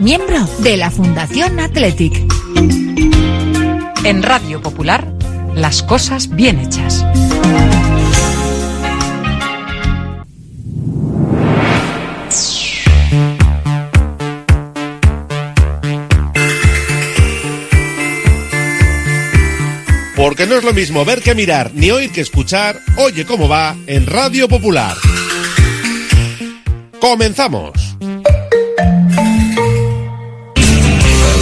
miembro de la Fundación Athletic. En Radio Popular, las cosas bien hechas. Porque no es lo mismo ver que mirar, ni oír que escuchar, oye cómo va en Radio Popular. Comenzamos.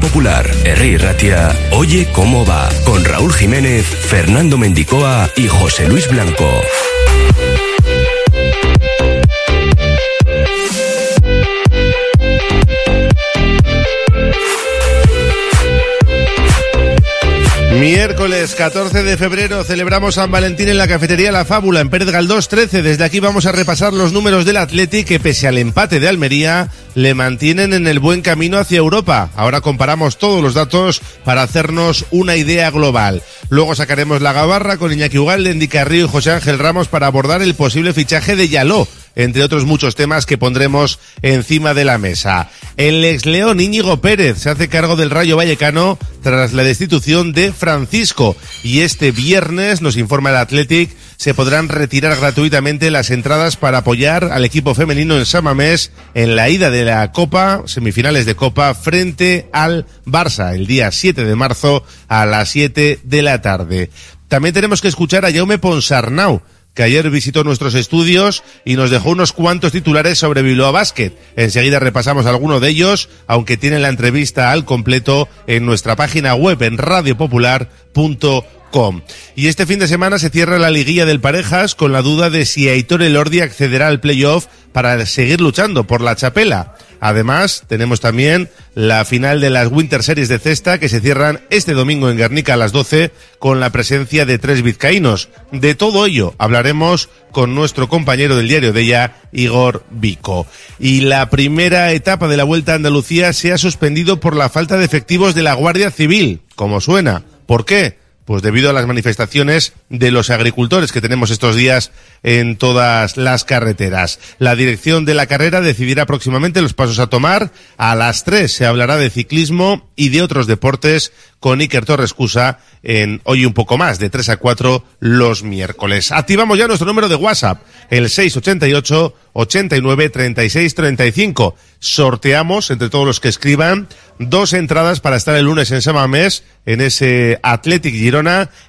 Popular, Herri Ratia, Oye cómo va, con Raúl Jiménez, Fernando Mendicoa y José Luis Blanco. Miércoles 14 de febrero celebramos San Valentín en la cafetería La Fábula en Pérez Galdós 13. Desde aquí vamos a repasar los números del Atleti que pese al empate de Almería le mantienen en el buen camino hacia Europa. Ahora comparamos todos los datos para hacernos una idea global. Luego sacaremos la gabarra con Iñaki Ugalde, Endy Carrillo y José Ángel Ramos para abordar el posible fichaje de Yaló entre otros muchos temas que pondremos encima de la mesa. El ex León Íñigo Pérez se hace cargo del Rayo Vallecano tras la destitución de Francisco y este viernes, nos informa el Athletic, se podrán retirar gratuitamente las entradas para apoyar al equipo femenino en Samamés en la ida de la Copa, semifinales de Copa, frente al Barça, el día 7 de marzo a las 7 de la tarde. También tenemos que escuchar a Jaume Ponsarnau, que ayer visitó nuestros estudios y nos dejó unos cuantos titulares sobre Bilbao Basket. Enseguida repasamos alguno de ellos, aunque tienen la entrevista al completo en nuestra página web en radiopopular.com. Y este fin de semana se cierra la liguilla del Parejas con la duda de si Aitor Elordi accederá al playoff para seguir luchando por la chapela. Además, tenemos también la final de las Winter Series de cesta que se cierran este domingo en Guernica a las 12 con la presencia de tres vizcaínos. De todo ello hablaremos con nuestro compañero del diario de ella, Igor Vico. Y la primera etapa de la Vuelta a Andalucía se ha suspendido por la falta de efectivos de la Guardia Civil, como suena. ¿Por qué? Pues debido a las manifestaciones de los agricultores que tenemos estos días en todas las carreteras. La dirección de la carrera decidirá próximamente los pasos a tomar. A las tres se hablará de ciclismo y de otros deportes con Iker Torres Cusa en hoy un poco más, de 3 a 4 los miércoles. Activamos ya nuestro número de WhatsApp, el 688 89 36 35. Sorteamos entre todos los que escriban dos entradas para estar el lunes en Samamés en ese Athletic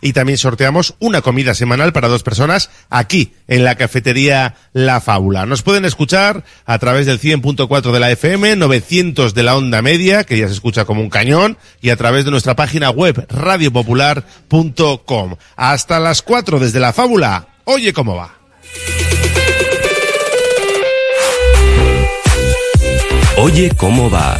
Y también sorteamos una comida semanal para dos personas aquí en la cafetería La Fábula. Nos pueden escuchar a través del 100.4 de la FM, 900 de la onda media, que ya se escucha como un cañón, y a través de nuestra página web radiopopular.com. Hasta las 4 desde La Fábula. Oye cómo va. Oye cómo va.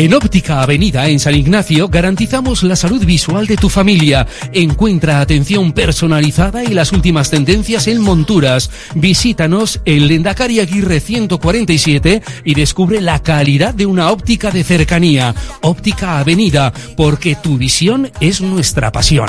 En Óptica Avenida, en San Ignacio, garantizamos la salud visual de tu familia. Encuentra atención personalizada y las últimas tendencias en monturas. Visítanos en Lendakari Aguirre 147 y descubre la calidad de una óptica de cercanía. Óptica Avenida, porque tu visión es nuestra pasión.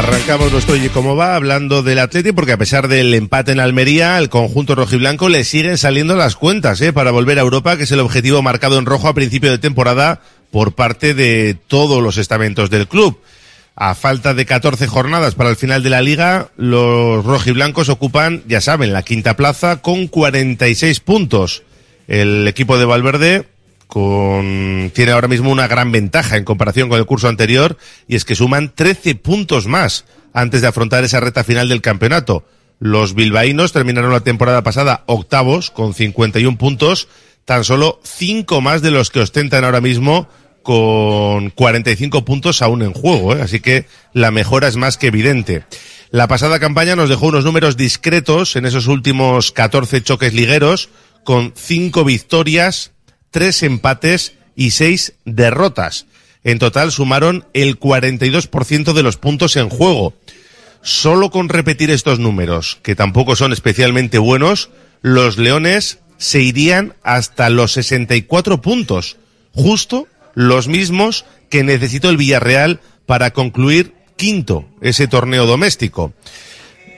Arrancamos nuestro Oye Cómo Va hablando del Atleti porque a pesar del empate en Almería, el conjunto rojiblanco le siguen saliendo las cuentas ¿eh? para volver a Europa, que es el objetivo marcado en rojo a principio de temporada por parte de todos los estamentos del club. A falta de 14 jornadas para el final de la liga, los rojiblancos ocupan, ya saben, la quinta plaza con 46 puntos. El equipo de Valverde con, tiene ahora mismo una gran ventaja en comparación con el curso anterior y es que suman 13 puntos más antes de afrontar esa reta final del campeonato. Los bilbaínos terminaron la temporada pasada octavos con 51 puntos, tan solo 5 más de los que ostentan ahora mismo con 45 puntos aún en juego, ¿eh? así que la mejora es más que evidente. La pasada campaña nos dejó unos números discretos en esos últimos 14 choques ligueros, con 5 victorias, tres empates y seis derrotas. En total sumaron el 42% de los puntos en juego. Solo con repetir estos números, que tampoco son especialmente buenos, los Leones se irían hasta los 64 puntos, justo los mismos que necesitó el Villarreal para concluir quinto ese torneo doméstico.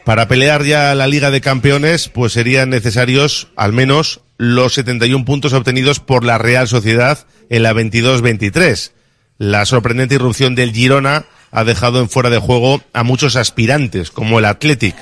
Para pelear ya la Liga de Campeones, pues serían necesarios al menos los 71 puntos obtenidos por la Real Sociedad en la 22-23. La sorprendente irrupción del Girona ha dejado en fuera de juego a muchos aspirantes, como el Athletic.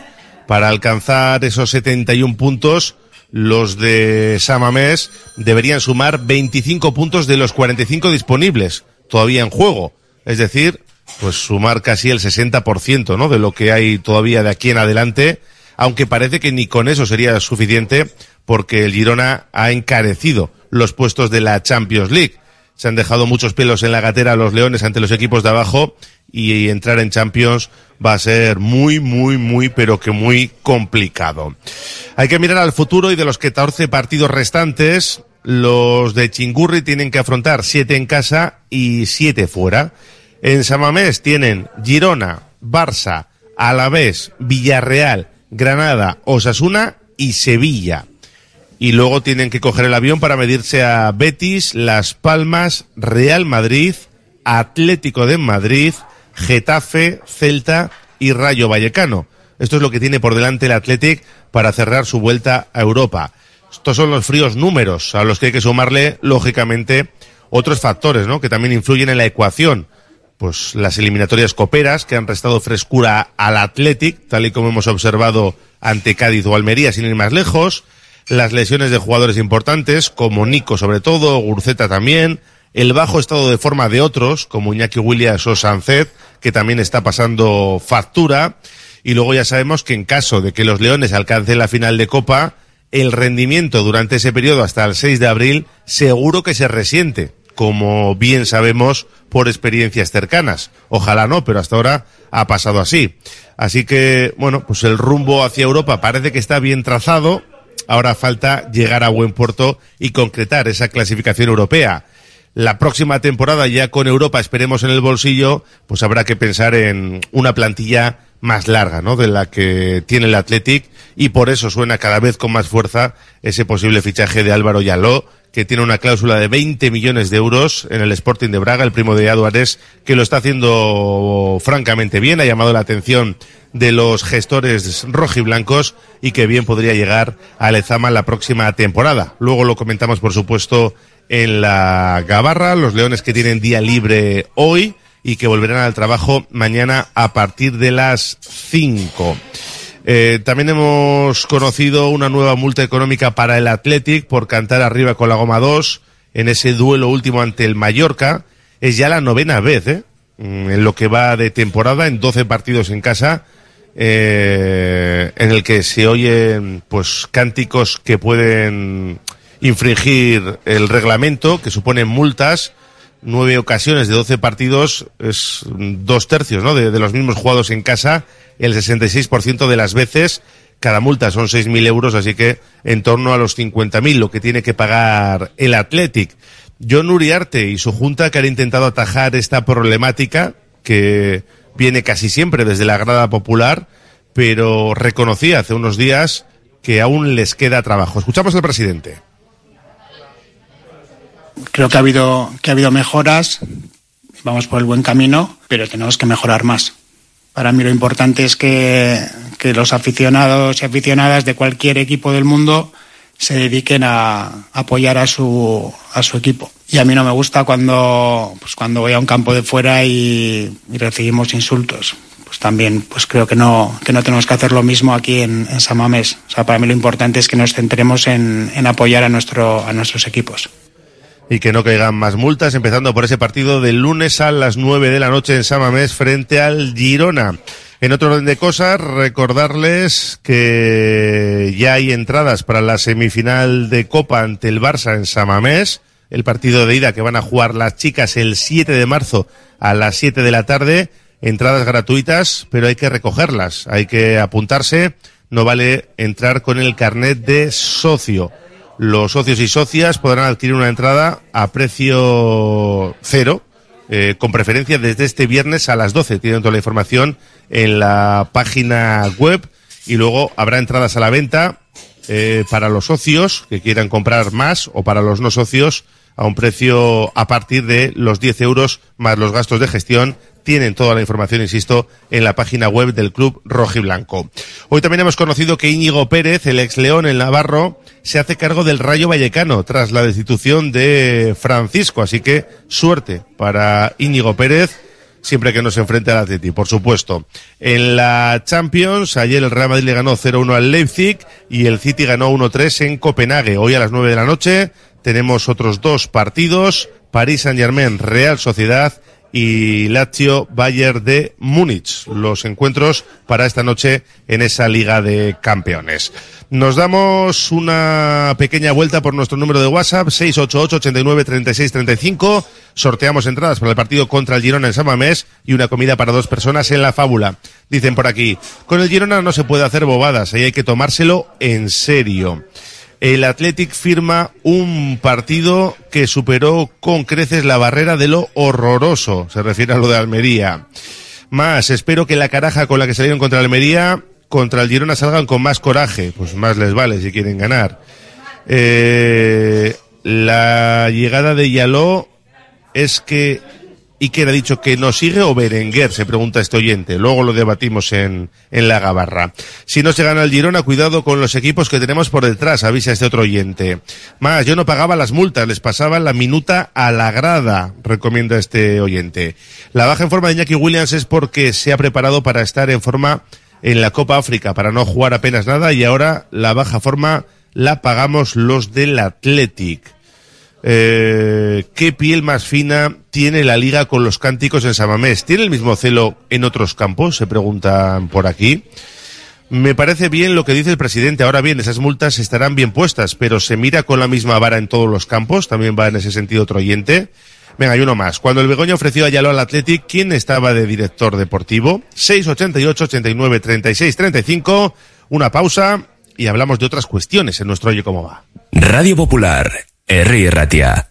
Para alcanzar esos 71 puntos, los de Samamés deberían sumar 25 puntos de los 45 disponibles, todavía en juego. Es decir, pues sumar casi el 60%, ¿no? De lo que hay todavía de aquí en adelante, aunque parece que ni con eso sería suficiente porque el Girona ha encarecido los puestos de la Champions League. Se han dejado muchos pelos en la gatera los Leones ante los equipos de abajo y entrar en Champions va a ser muy, muy, muy, pero que muy complicado. Hay que mirar al futuro y de los 14 partidos restantes, los de Chingurri tienen que afrontar 7 en casa y 7 fuera. En Samamés tienen Girona, Barça, Alavés, Villarreal, Granada, Osasuna y Sevilla y luego tienen que coger el avión para medirse a Betis, Las Palmas, Real Madrid, Atlético de Madrid, Getafe, Celta y Rayo Vallecano. Esto es lo que tiene por delante el Athletic para cerrar su vuelta a Europa. Estos son los fríos números a los que hay que sumarle, lógicamente, otros factores, ¿no? Que también influyen en la ecuación. Pues las eliminatorias coperas que han restado frescura al Athletic, tal y como hemos observado ante Cádiz o Almería, sin ir más lejos las lesiones de jugadores importantes, como Nico sobre todo, Gurceta también, el bajo estado de forma de otros, como Iñaki Williams o Sancet, que también está pasando factura, y luego ya sabemos que en caso de que los Leones alcancen la final de Copa, el rendimiento durante ese periodo hasta el 6 de abril seguro que se resiente, como bien sabemos por experiencias cercanas. Ojalá no, pero hasta ahora ha pasado así. Así que, bueno, pues el rumbo hacia Europa parece que está bien trazado. Ahora falta llegar a buen puerto y concretar esa clasificación europea. La próxima temporada ya con Europa esperemos en el bolsillo, pues habrá que pensar en una plantilla más larga, ¿no? De la que tiene el Athletic y por eso suena cada vez con más fuerza ese posible fichaje de Álvaro Yaló, que tiene una cláusula de 20 millones de euros en el Sporting de Braga, el primo de Aduares, que lo está haciendo francamente bien, ha llamado la atención de los gestores rojiblancos y que bien podría llegar a Lezama la próxima temporada. Luego lo comentamos, por supuesto, en la Gabarra, los Leones que tienen día libre hoy y que volverán al trabajo mañana a partir de las 5. Eh, también hemos conocido una nueva multa económica para el Athletic por cantar arriba con la goma 2 en ese duelo último ante el Mallorca. Es ya la novena vez, ¿eh? Mm, En lo que va de temporada, en 12 partidos en casa, eh, en el que se oyen, pues, cánticos que pueden infringir el reglamento, que suponen multas, nueve ocasiones de 12 partidos, es dos tercios, ¿no? De, los mismos jugados en casa, el 66% de las veces, cada multa son 6.000 euros, así que en torno a los 50.000, lo que tiene que pagar el Athletic. John Uriarte y su junta que han intentado atajar esta problemática, que viene casi siempre desde la grada popular, pero reconocía hace unos días que aún les queda trabajo. Escuchamos al presidente. Creo que ha habido que ha habido mejoras vamos por el buen camino pero tenemos que mejorar más. Para mí lo importante es que, que los aficionados y aficionadas de cualquier equipo del mundo se dediquen a apoyar a su a su equipo. Y a mí no me gusta cuando pues cuando voy a un campo de fuera y, recibimos insultos. Pues también pues creo que no que no tenemos que hacer lo mismo aquí en, en Samamés o sea para mí lo importante es que nos centremos en, en apoyar a nuestro a nuestros equipos y que no caigan más multas, empezando por ese partido del lunes a las 9 de la noche en Samamés frente al Girona. En otro orden de cosas, recordarles que ya hay entradas para la semifinal de Copa ante el Barça en Samamés, el partido de ida que van a jugar las chicas el 7 de marzo a las 7 de la tarde, entradas gratuitas, pero hay que recogerlas, hay que apuntarse, no vale entrar con el carnet de socio los socios y socias podrán adquirir una entrada a precio cero, eh, con preferencia desde este viernes a las 12. Tienen toda la información en la página web y luego habrá entradas a la venta eh, para los socios que quieran comprar más o para los no socios a un precio a partir de los 10 euros más los gastos de gestión tienen toda la información, insisto, en la página web del Club Rojiblanco. Hoy también hemos conocido que Íñigo Pérez, el ex León en Navarro, se hace cargo del Rayo Vallecano tras la destitución de Francisco. Así que suerte para Íñigo Pérez siempre que no se enfrente al Atleti, por supuesto. En la Champions, ayer el Real Madrid le ganó 0-1 al Leipzig y el City ganó 1-3 en Copenhague. Hoy a las 9 de la noche tenemos otros dos partidos, París Saint-Germain, Real Sociedad y Lazio Bayern de Múnich, los encuentros para esta noche en esa Liga de Campeones. Nos damos una pequeña vuelta por nuestro número de WhatsApp 688 89 36 35. Sorteamos entradas para el partido contra el Girona en San Mamés y una comida para dos personas en la fábula. Dicen por aquí, con el Girona no se puede hacer bobadas, ahí hay que tomárselo en serio el Athletic firma un partido que superó con creces la barrera de lo horroroso, se refiere a lo de Almería. Más, espero que la caraja con la que salieron contra Almería, contra el Girona salgan con más coraje, pues más les vale si quieren ganar. Eh, la llegada de Yaló es que y que ha dicho que nos sigue o Berenguer, se pregunta este oyente. Luego lo debatimos en, en la gabarra. Si no se gana el Girona, cuidado con los equipos que tenemos por detrás, avisa este otro oyente. Más, yo no pagaba las multas, les pasaba la minuta a la grada, recomienda este oyente. La baja en forma de Iñaki Williams es porque se ha preparado para estar en forma en la Copa África, para no jugar apenas nada y ahora la baja forma la pagamos los del Athletic. Eh, ¿Qué piel más fina tiene la liga con los cánticos en Samamés? ¿Tiene el mismo celo en otros campos? Se preguntan por aquí. Me parece bien lo que dice el presidente. Ahora bien, esas multas estarán bien puestas, pero se mira con la misma vara en todos los campos. También va en ese sentido otro oyente. Venga, hay uno más. Cuando el Begoña ofreció a Yalo al Athletic, ¿quién estaba de director deportivo? 688 89 36 35. Una pausa y hablamos de otras cuestiones en nuestro Oye Cómo Va. Radio Popular, R. Ratia.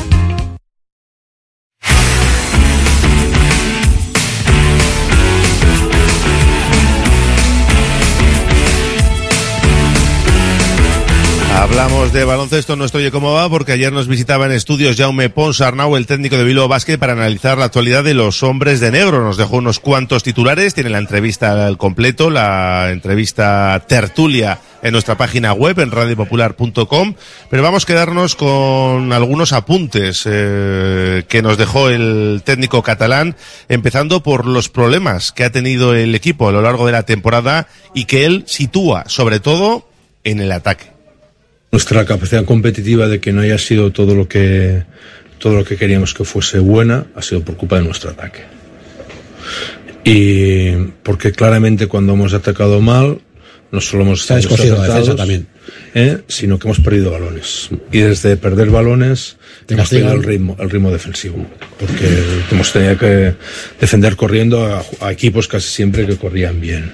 Hablamos de baloncesto, no estoy cómo va, porque ayer nos visitaba en estudios Jaume Pons Arnau, el técnico de Bilbao Basket, para analizar la actualidad de los hombres de negro. Nos dejó unos cuantos titulares, tiene la entrevista al completo, la entrevista tertulia en nuestra página web, en radiopopular.com, pero vamos a quedarnos con algunos apuntes eh, que nos dejó el técnico catalán, empezando por los problemas que ha tenido el equipo a lo largo de la temporada y que él sitúa, sobre todo, en el ataque nuestra capacidad competitiva de que no haya sido todo lo que todo lo que queríamos que fuese buena ha sido por culpa de nuestro ataque. Y porque claramente cuando hemos atacado mal, no solo hemos estado descogido también. ¿eh? sino que hemos perdido balones. Y desde perder balones hemos perdido el ritmo, el ritmo defensivo. Porque hemos tenido que defender corriendo a, a equipos casi siempre que corrían bien.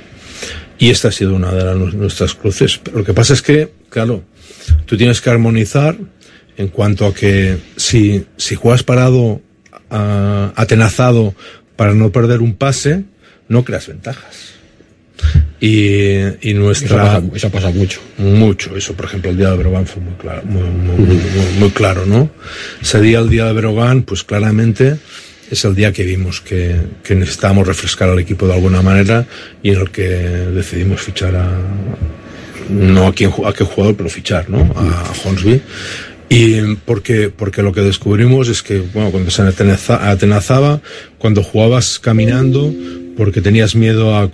Y esta ha sido una de las, nuestras cruces. Lo que pasa es que, claro, tú tienes que armonizar en cuanto a que si, si juegas parado, uh, atenazado para no perder un pase, no creas ventajas. Y, y nuestra. Eso pasa, eso pasa, mucho. Mucho. Eso, por ejemplo, el día de Brogan fue muy claro, muy, muy, muy, muy, claro, ¿no? Ese día, el día de Brogan, pues claramente es el día que vimos que, que necesitábamos refrescar al equipo de alguna manera y en el que decidimos fichar a, no a, quién, a qué jugador, pero fichar, ¿no? A Hornsby. Y porque, porque lo que descubrimos es que, bueno, cuando se atenazaba, cuando jugabas caminando, porque tenías miedo a,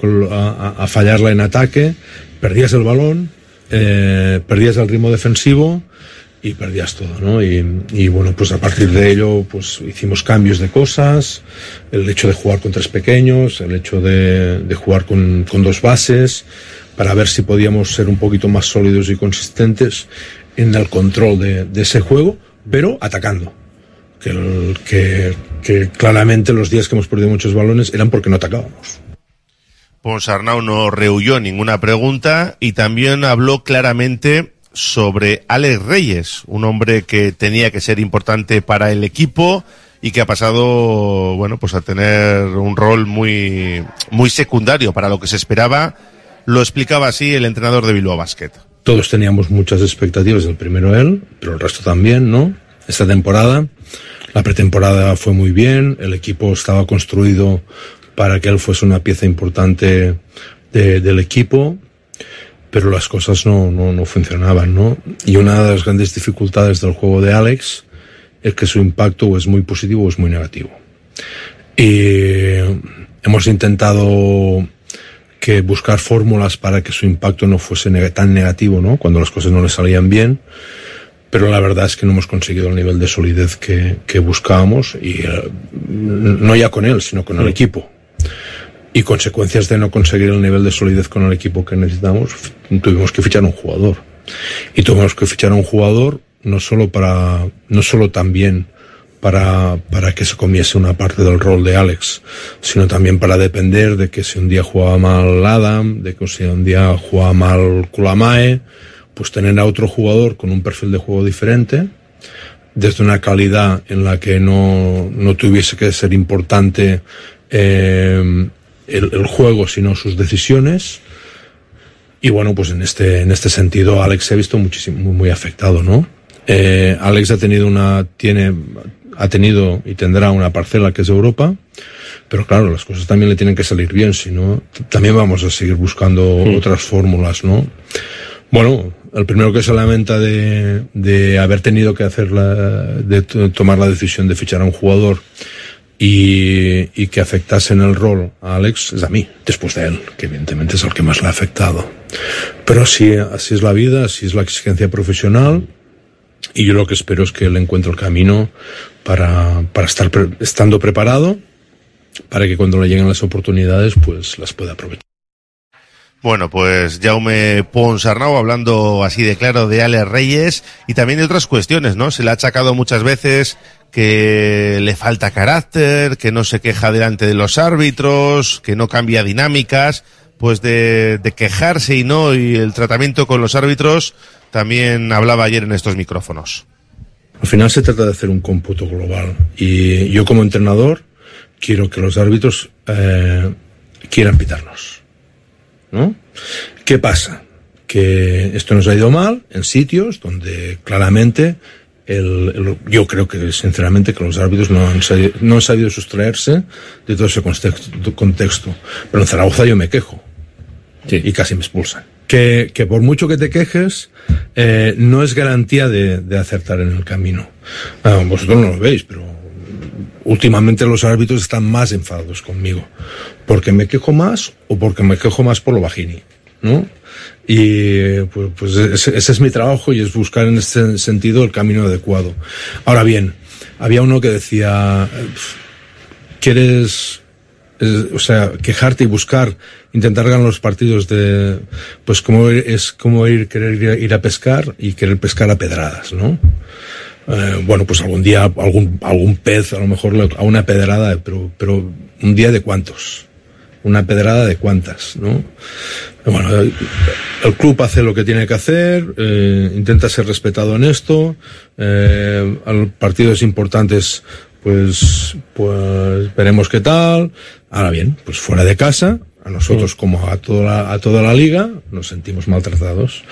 a, fallarla en ataque, perdías el balón, eh, perdías el ritmo defensivo y perdías todo, ¿no? Y, y, bueno, pues a partir de ello, pues hicimos cambios de cosas, el hecho de jugar con tres pequeños, el hecho de, de jugar con, con, dos bases, para ver si podíamos ser un poquito más sólidos y consistentes en el control de, ese juego, pero atacando. Que, claramente los días que hemos perdido muchos balones eran porque no atacábamos. Ponsarnau no rehuyó ninguna pregunta y también habló claramente sobre Alex Reyes, un hombre que tenía que ser importante para el equipo y que ha pasado, bueno, pues a tener un rol muy, muy secundario para lo que se esperaba. Lo explicaba así el entrenador de Bilbao Basket. Todos teníamos muchas expectativas del primero él, pero el resto también, ¿no? Esta temporada, la pretemporada fue muy bien, el equipo estaba construido para que él fuese una pieza importante de, del equipo, pero las cosas no, no, no, funcionaban, ¿no? Y una de las grandes dificultades del juego de Alex es que su impacto es muy positivo o es muy negativo. Y hemos intentado que buscar fórmulas para que su impacto no fuese neg tan negativo, ¿no? Cuando las cosas no le salían bien, pero la verdad es que no hemos conseguido el nivel de solidez que, que buscábamos y uh, no ya con él, sino con el equipo y consecuencias de no conseguir el nivel de solidez con el equipo que necesitamos, tuvimos que fichar un jugador. Y tuvimos que fichar un jugador no solo para, no solo también para, para que se comiese una parte del rol de Alex, sino también para depender de que si un día jugaba mal Adam, de que si un día jugaba mal Kulamae, pues tener a otro jugador con un perfil de juego diferente, desde una calidad en la que no, no tuviese que ser importante eh, el, el, juego, sino sus decisiones. Y bueno, pues en este, en este sentido, Alex se ha visto muchísimo, muy, muy afectado, ¿no? Eh, Alex ha tenido una, tiene, ha tenido y tendrá una parcela que es Europa, pero claro, las cosas también le tienen que salir bien, si no, también vamos a seguir buscando mm. otras fórmulas, ¿no? Bueno, el primero que se lamenta de, de haber tenido que hacer la, de tomar la decisión de fichar a un jugador y, y, que afectase en el rol a Alex es a mí, después de él, que evidentemente es el que más le ha afectado. Pero así, así es la vida, así es la exigencia profesional y yo lo que espero es que él encuentre el camino para, para estar estando preparado, para que cuando le lleguen las oportunidades pues las pueda aprovechar. Bueno, pues Jaume Ponsarnau hablando así de claro de Alex Reyes y también de otras cuestiones, ¿no? Se le ha achacado muchas veces que le falta carácter, que no se queja delante de los árbitros, que no cambia dinámicas, pues de quejarse y no, y el tratamiento con los árbitros también hablaba ayer en estos micrófonos. Al final se trata de hacer un cómputo global y yo como entrenador quiero que los árbitros eh, quieran pitarnos. ¿no? ¿Qué pasa? Que esto nos ha ido mal en sitios donde claramente el, el, yo creo que sinceramente que los árbitros no han, sabido, no han sabido sustraerse de todo ese contexto, contexto. Pero en Zaragoza yo me quejo sí. y casi me expulsan. Que, por mucho que te quejes, eh, no es garantía de, de, acertar en el camino. Ah, vosotros no lo veis, pero últimamente los árbitros están más enfadados conmigo. Porque me quejo más o porque me quejo más por lo bajini, ¿no? Y pues, pues ese, ese, es mi trabajo y es buscar en este sentido el camino adecuado. Ahora bien, había uno que decía, ¿quieres, o sea, quejarte y buscar, intentar ganar los partidos de, pues como es como ir, querer ir a, pescar y querer pescar a pedradas, ¿no? Eh, bueno, pues algún día algún, algún pez, a lo mejor a una pedrada, pero, pero un día de cuántos una pedrada de cuántas, ¿no? Bueno, el, club hace lo que tiene que hacer, eh, intenta ser respetado en esto, eh, partidos importantes, pues, pues veremos qué tal. Ahora bien, pues fuera de casa, a nosotros como a toda la, a toda la liga, nos sentimos maltratados,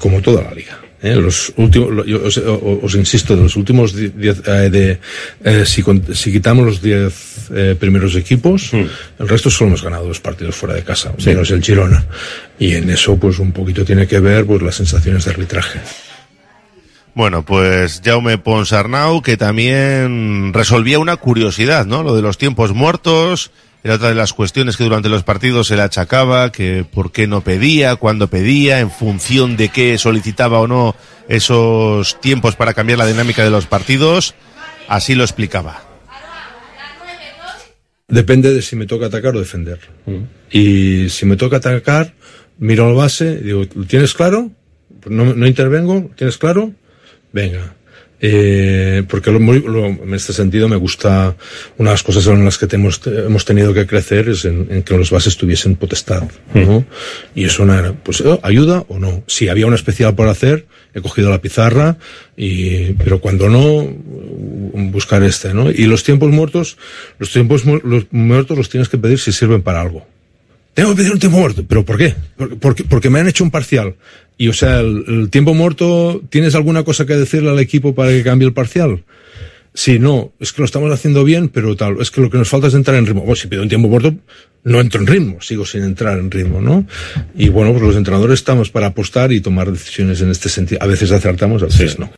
como toda la liga. Eh, los últimos, yo os, os, insisto, de los últimos diez, eh, de, eh, si, si, quitamos los diez eh, primeros equipos, el resto solo hemos ganado dos partidos fuera de casa, sí. menos el Girona. Y en eso, pues un poquito tiene que ver, pues las sensaciones de arbitraje. Bueno, pues Jaume Ponsarnau, que también resolvía una curiosidad, ¿no? Lo de los tiempos muertos, Era otra de las cuestiones que durante los partidos se le achacaba, que por qué no pedía, cuándo pedía, en función de qué solicitaba o no esos tiempos para cambiar la dinámica de los partidos. Así lo explicaba. Depende de si me toca atacar o defender. Y si me toca atacar, miro al base digo, ¿lo tienes claro? No, no intervengo, ¿tienes claro? Venga. Eh, porque lo, lo, en este sentido me gusta, una de las cosas en las que hemos, hemos tenido que crecer es en, en, que los bases tuviesen potestad, ¿no? Y eso era, pues, ¿ayuda o no? Si había una especial por hacer, he cogido la pizarra, y, pero cuando no, buscar este, ¿no? Y los tiempos muertos, los tiempos los muertos los tienes que pedir si sirven para algo. Tengo que pedir un tiempo muerto. ¿Pero por qué? Porque, porque me han hecho un parcial. Y, o sea, el, el, tiempo muerto, ¿tienes alguna cosa que decirle al equipo para que cambie el parcial? Sí, no, es que lo estamos haciendo bien, pero tal, es que lo que nos falta es entrar en ritmo. Bueno, si pido un tiempo muerto, no entro en ritmo, sigo sin entrar en ritmo, ¿no? Y bueno, pues los entrenadores estamos para apostar y tomar decisiones en este sentido. A veces acertamos, a veces sí. no.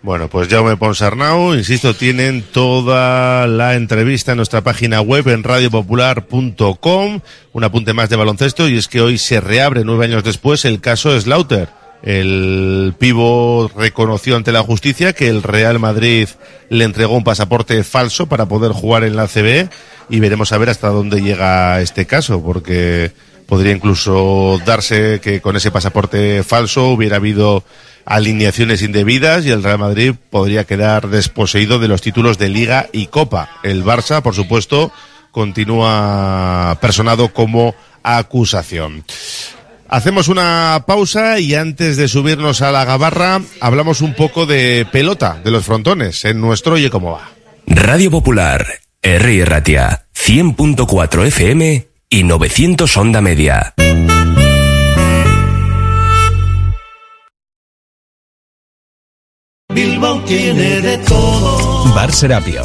Bueno, pues Jaume Ponsarnau, insisto, tienen toda la entrevista en nuestra página web en radiopopular.com. Un apunte más de baloncesto y es que hoy se reabre nueve años después el caso Slaughter. El pivo reconoció ante la justicia que el Real Madrid le entregó un pasaporte falso para poder jugar en la CB y veremos a ver hasta dónde llega este caso, porque podría incluso darse que con ese pasaporte falso hubiera habido alineaciones indebidas y el Real Madrid podría quedar desposeído de los títulos de Liga y Copa. El Barça, por supuesto, continúa personado como acusación. Hacemos una pausa y antes de subirnos a la gabarra hablamos un poco de pelota, de los frontones, en nuestro Oye Cómo Va. Radio Popular, R. Ratia, 100.4 FM y 900 Onda Media. Bilbao tiene de todo. Bar Serapio.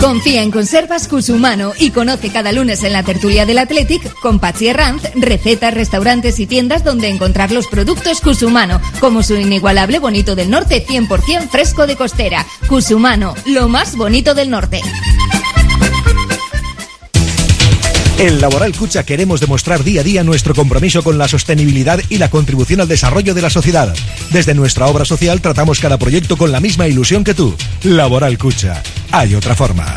Confía en Conservas Cusumano y conoce cada lunes en la tertulia del Athletic con Patsy Herranz recetas, restaurantes y tiendas donde encontrar los productos Cusumano, como su inigualable bonito del norte 100% fresco de costera. Cusumano, lo más bonito del norte. En Laboral Cucha queremos demostrar día a día nuestro compromiso con la sostenibilidad y la contribución al desarrollo de la sociedad. Desde nuestra obra social tratamos cada proyecto con la misma ilusión que tú. Laboral Cucha. Hay otra forma.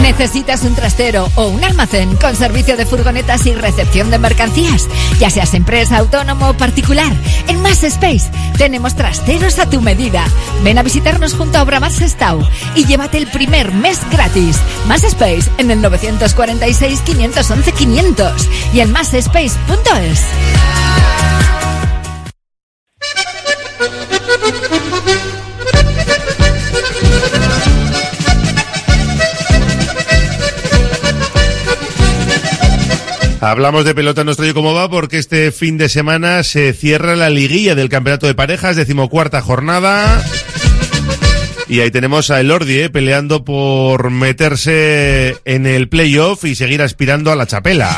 ¿Necesitas un trastero o un almacén con servicio de furgonetas y recepción de mercancías? Ya seas empresa, autónomo o particular, en Más Space tenemos trasteros a tu medida. Ven a visitarnos junto a Obramar Sestao y llévate el primer mes gratis. Más Space en el 946 511 500 y en másspace.es. Hablamos de pelota nuestro y cómo va porque este fin de semana se cierra la liguilla del campeonato de parejas, decimocuarta jornada. Y ahí tenemos a Elordi eh, peleando por meterse en el playoff y seguir aspirando a la chapela.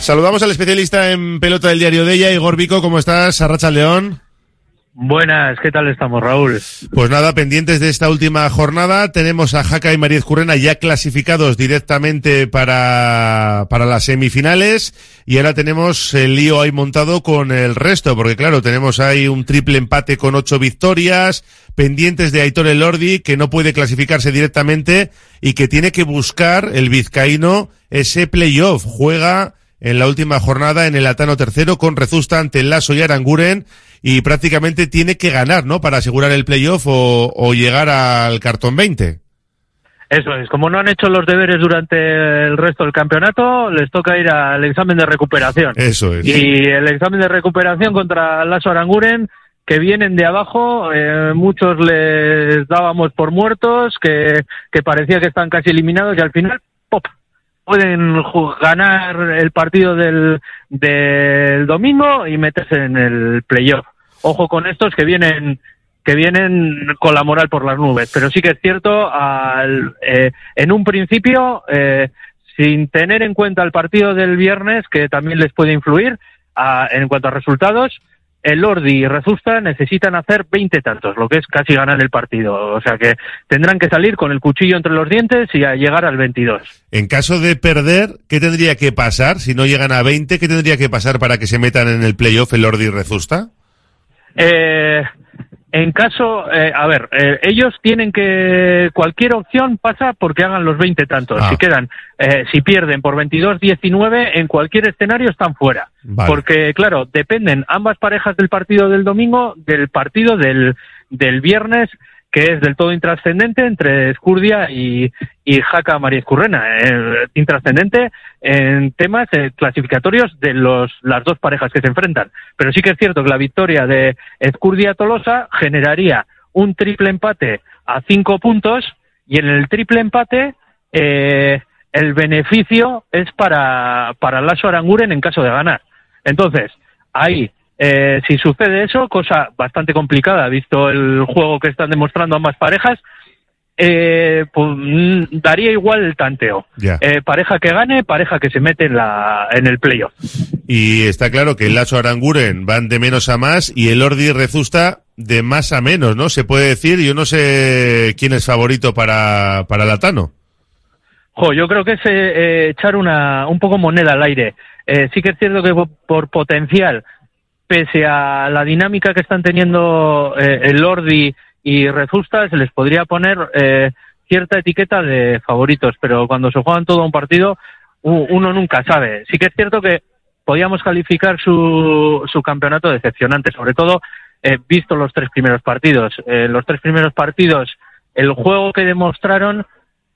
Saludamos al especialista en pelota del diario de ella, Igor Vico, ¿cómo estás? Arracha León. Buenas, ¿qué tal estamos, Raúl? Pues nada, pendientes de esta última jornada, tenemos a Jaca y María Currena ya clasificados directamente para, para las semifinales y ahora tenemos el lío ahí montado con el resto, porque claro, tenemos ahí un triple empate con ocho victorias, pendientes de Aitor Elordi, que no puede clasificarse directamente y que tiene que buscar el vizcaíno ese playoff. Juega en la última jornada en el Atano tercero con Rezusta ante Lasso y Aranguren y prácticamente tiene que ganar, ¿no? Para asegurar el playoff o, o llegar al cartón 20. Eso es, como no han hecho los deberes durante el resto del campeonato, les toca ir al examen de recuperación. Eso es. Y el examen de recuperación contra Lasso Aranguren, que vienen de abajo, eh, muchos les dábamos por muertos, que, que parecía que están casi eliminados y al final, ¡pop! Pueden ganar el partido del, del domingo y meterse en el playoff. Ojo con estos que vienen que vienen con la moral por las nubes, pero sí que es cierto, al, eh, en un principio, eh, sin tener en cuenta el partido del viernes, que también les puede influir a- en cuanto a resultados, el Ordi y Rezusta necesitan hacer 20 tantos, lo que es casi ganar el partido. O sea que tendrán que salir con el cuchillo entre los dientes y a llegar al 22. En caso de perder, ¿qué tendría que pasar? Si no llegan a 20, ¿qué tendría que pasar para que se metan en el playoff el Ordi y Rezusta? Eh, en caso, eh, a ver, eh, ellos tienen que cualquier opción pasa porque hagan los 20 tantos. Ah. Si quedan, eh, si pierden por 22-19, en cualquier escenario están fuera. Vale. Porque, claro, dependen ambas parejas del partido del domingo del partido del, del viernes, que es del todo intrascendente entre Escurdia y, y Jaca María Escurrena. Eh, intrascendente en temas eh, clasificatorios de los, las dos parejas que se enfrentan. Pero sí que es cierto que la victoria de Escurdia Tolosa generaría un triple empate a cinco puntos y en el triple empate eh, el beneficio es para, para Lasso Aranguren en caso de ganar. Entonces, ahí, eh, si sucede eso, cosa bastante complicada, visto el juego que están demostrando ambas parejas, eh, pues, mm, daría igual el tanteo. Ya. Eh, pareja que gane, pareja que se mete en, la, en el playoff. Y está claro que el Lazo Aranguren van de menos a más y el Ordi Rezusta de más a menos, ¿no? Se puede decir, yo no sé quién es favorito para, para Latano. Jo, yo creo que es eh, eh, echar una, un poco moneda al aire. Eh, sí que es cierto que po- por potencial, pese a la dinámica que están teniendo eh, el Lordi y Rezusta, se les podría poner eh, cierta etiqueta de favoritos, pero cuando se juegan todo un partido, uno nunca sabe. Sí que es cierto que podíamos calificar su, su campeonato decepcionante, sobre todo eh, visto los tres primeros partidos. Eh, los tres primeros partidos, el juego que demostraron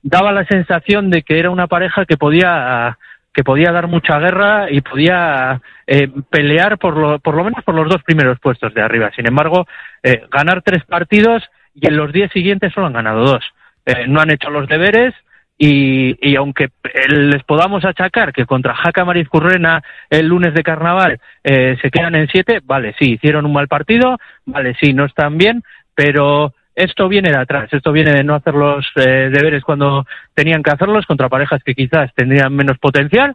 daba la sensación de que era una pareja que podía que podía dar mucha guerra y podía eh, pelear por lo, por lo menos por los dos primeros puestos de arriba. Sin embargo, eh, ganar tres partidos y en los diez siguientes solo han ganado dos. Eh, no han hecho los deberes y, y aunque eh, les podamos achacar que contra Jaca Mariz Currena el lunes de carnaval se quedan en siete, vale, sí, hicieron un mal partido, vale, sí, no están bien, pero esto viene de atrás, esto viene de no hacer los eh, deberes cuando tenían que hacerlos contra parejas que quizás tendrían menos potencial.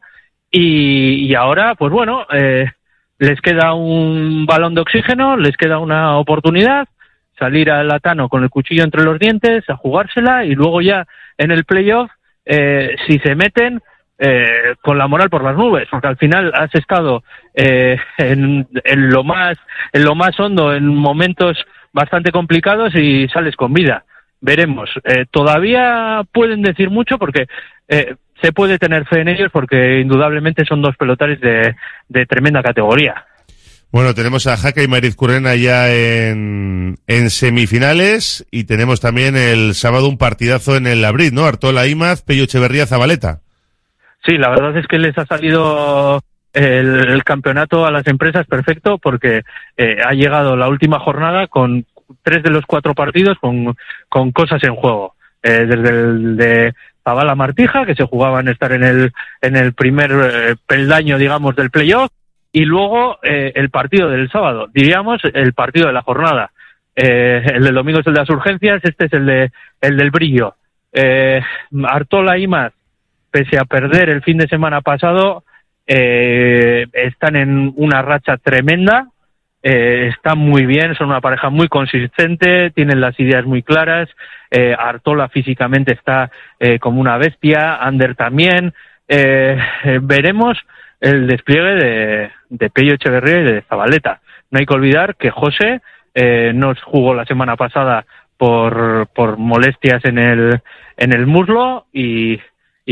Y, ahora, pues bueno, eh, les queda un balón de oxígeno, les queda una oportunidad, salir al Latano con el cuchillo entre los dientes, a jugársela y luego ya en el playoff, eh, si se meten, eh, con la moral por las nubes, porque al final has estado eh, en, en lo más en lo más hondo, en momentos bastante complicados y sales con vida. veremos. Eh, todavía pueden decir mucho porque eh, se puede tener fe en ellos porque indudablemente son dos pelotaris de, de tremenda categoría. Bueno, tenemos a Jaca y Mariz Currena ya en, en semifinales y tenemos también el sábado un partidazo en el Abril, ¿no? Artola Imaz, Pello Echeverría, Zabaleta. Sí, la verdad es que les ha salido el, el campeonato a las empresas perfecto porque eh, ha llegado la última jornada con tres de los cuatro partidos con, con cosas en juego. Eh, desde el de Zavala Martija, que se jugaban estar en el, en el primer eh, peldaño, digamos, del playoff, y luego eh, el partido del sábado, diríamos el partido de la jornada. Eh, el del domingo es el de las urgencias, este es el de el del brillo. Eh, Artola y más, pese a perder el fin de semana pasado, eh, están en una racha tremenda, eh, están muy bien, son una pareja muy consistente, tienen las ideas muy claras, eh, Artola físicamente está eh, como una bestia, Ander también, eh, veremos el despliegue de, de Pello Echeverría y de Zabaleta. No hay que olvidar que José eh, nos jugó la semana pasada por, por molestias en el, en el muslo y,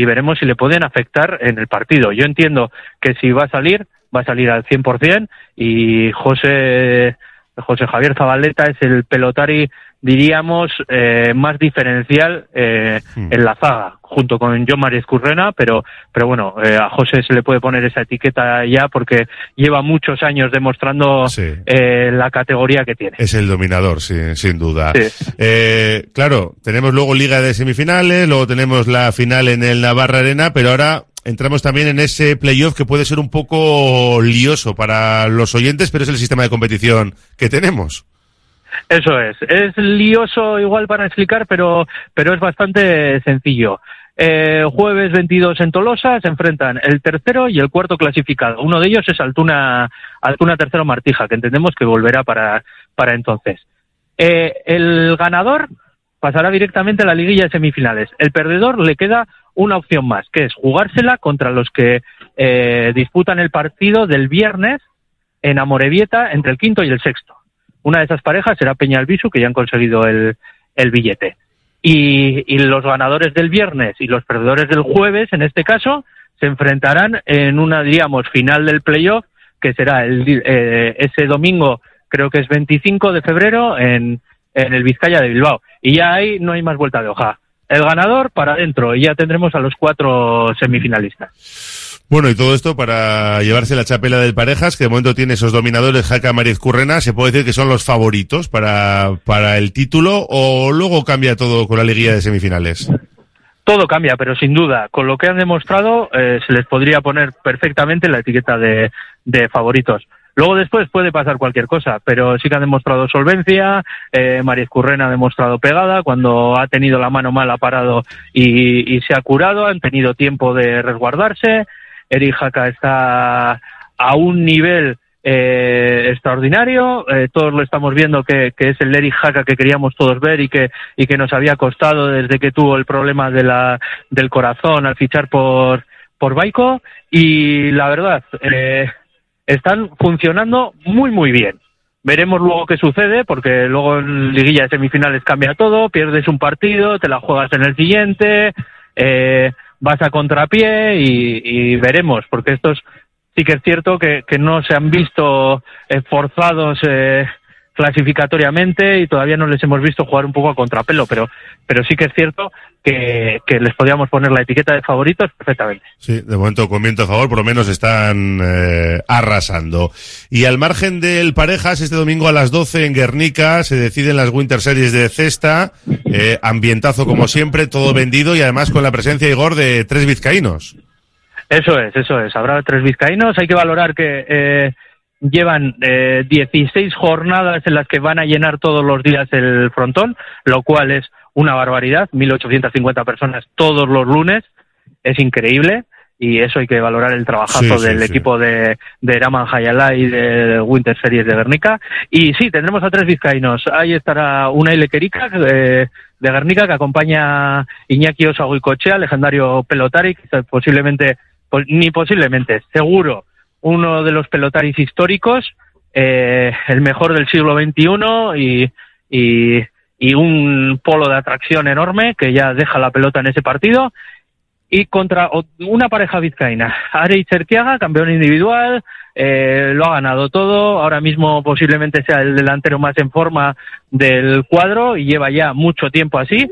y veremos si le pueden afectar en el partido. Yo entiendo que si va a salir, va a salir al 100% y José, José Javier Zabaleta es el pelotari, diríamos, eh, más diferencial eh, en la zaga, junto con John María Currena, pero, pero bueno, eh, a José se le puede poner esa etiqueta ya porque lleva muchos años demostrando eh, la categoría que tiene. Es el dominador, sí, sin duda. Eh, claro, tenemos luego Liga de Semifinales, luego tenemos la final en el Navarra Arena, pero ahora entramos también en ese playoff que puede ser un poco lioso para los oyentes, pero es el sistema de competición que tenemos. Eso es. Es lioso igual para explicar, pero, pero es bastante sencillo. Eh, jueves 22 en Tolosa se enfrentan el tercero y el cuarto clasificado. Uno de ellos es Altuna, Altuna Tercero Martija, que entendemos que volverá para, para entonces. Eh, el ganador pasará directamente a la liguilla de semifinales. El perdedor le queda una opción más, que es jugársela contra los que eh, disputan el partido del viernes en Amorebieta entre el quinto y el sexto. Una de esas parejas será Peñalbisu, que ya han conseguido el, el billete. Y, los ganadores del viernes y los perdedores del jueves, en este caso, se enfrentarán en una, diríamos, final del playoff, que será el, eh, ese domingo, creo que es 25 de febrero, en, en el Vizcaya de Bilbao. Y ya ahí no hay más vuelta de hoja. El ganador para adentro y ya tendremos a los cuatro semifinalistas. Bueno, y todo esto para llevarse la chapela del Parejas, que de momento tiene esos dominadores, Jaca Mariz Currena, se puede decir que son los favoritos para, para el título, o luego cambia todo con la liguilla de semifinales. Todo cambia, pero sin duda, con lo que han demostrado, eh, se les podría poner perfectamente la etiqueta de, de favoritos. Luego después puede pasar cualquier cosa, pero sí que han demostrado solvencia, eh, Mariz Currena ha demostrado pegada, cuando ha tenido la mano mal ha parado y, y se ha curado, han tenido tiempo de resguardarse, Eri Jaca está a un nivel eh, extraordinario, eh, todos lo estamos viendo que, es el Eri Jaca que queríamos todos ver y que, y que nos había costado desde que tuvo el problema de la, del corazón al fichar por, por Baico y la verdad, eh, están funcionando muy muy bien. Veremos luego qué sucede, porque luego en liguilla de semifinales cambia todo, pierdes un partido, te la juegas en el siguiente, eh, vas a contrapié y, y veremos, porque estos sí que es cierto que, que no se han visto eh, forzados eh, clasificatoriamente y todavía no les hemos visto jugar un poco a contrapelo, pero, pero sí que es cierto que, que les podíamos poner la etiqueta de favoritos perfectamente. Sí, de momento con viento a favor, por lo menos están eh, arrasando. Y al margen del parejas, este domingo a las 12 en Guernica se deciden las Winter Series de cesta, eh, ambientazo como siempre, todo vendido y además con la presencia Igor de tres vizcaínos. Eso es, eso es. Habrá tres vizcaínos. Hay que valorar que eh, llevan eh, 16 jornadas en las que van a llenar todos los días el frontón, lo cual es una barbaridad. 1.850 personas todos los lunes. Es increíble. Y eso hay que valorar el trabajazo Sí, sí, del sí. equipo de, de Raman Hayala y de Winter Series de Guernica. Y sí, tendremos a tres vizcaínos. Ahí estará una Ilequerica de, de Guernica que acompaña Iñaki Osagoicochea, legendario pelotari, que posiblemente, pues, ni posiblemente, seguro, uno de los pelotaris históricos, eh, el mejor del siglo XXI y, y, y un polo de atracción enorme que ya deja la pelota en ese partido. Y contra una pareja vizcaína, Arey Chertiaga, campeón individual, eh, lo ha ganado todo, ahora mismo posiblemente sea el delantero más en forma del cuadro y lleva ya mucho tiempo así,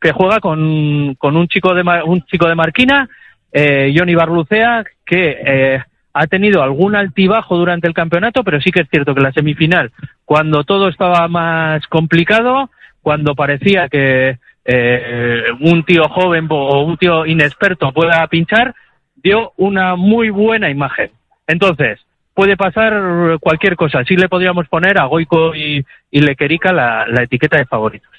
que juega con, con un chico de un chico de Marquina, eh, Johnny Barlucea, que eh, ha tenido algún altibajo durante el campeonato, pero sí que es cierto que la semifinal, cuando todo estaba más complicado, cuando parecía que eh, un tío joven o un tío inexperto pueda pinchar, dio una muy buena imagen. Entonces, puede pasar cualquier cosa. Sí le podríamos poner a Goico y, y Lequerica la, etiqueta de favoritos.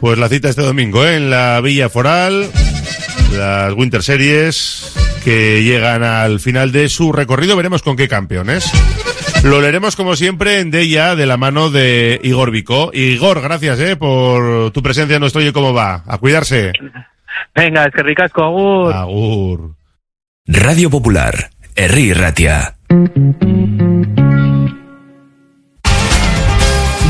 Pues la cita este domingo ¿eh? en la Villa Foral, las Winter Series que llegan al final de su recorrido. Veremos con qué campeones. Lo leeremos como siempre en Deya de la mano de Igor Vico. Igor, gracias ¿eh? por tu presencia en nuestro Oye Cómo Va. A cuidarse. Venga, es que ricasco, agur. Agur. Radio Popular, Herri Ratia.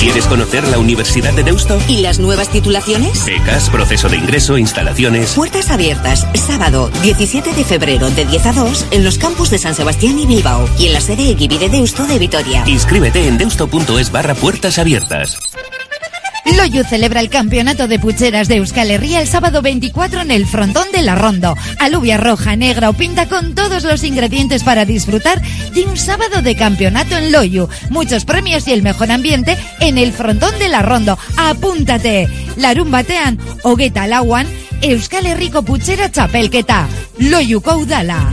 ¿Quieres conocer la Universidad de Deusto? ¿Y las nuevas titulaciones? Becas, proceso de ingreso, instalaciones. Puertas abiertas, sábado 17 de febrero de 10 a 2 en los campus de San Sebastián y Bilbao y en la sede Eguibi de Deusto de Vitoria. Inscríbete en deusto.es barra puertas abiertas. Loyu celebra el campeonato de pucheras de Euskal Herria el sábado 24 en el frontón de la Rondo. Alubia roja, negra o pinta con todos los ingredientes para disfrutar de un sábado de campeonato en Loyu. Muchos premios y el mejor ambiente en el frontón de la Rondo. ¡Apúntate! Larun batean, hogueta lauan, Euskal Herriko putxera txapelketa. Loyuko udala.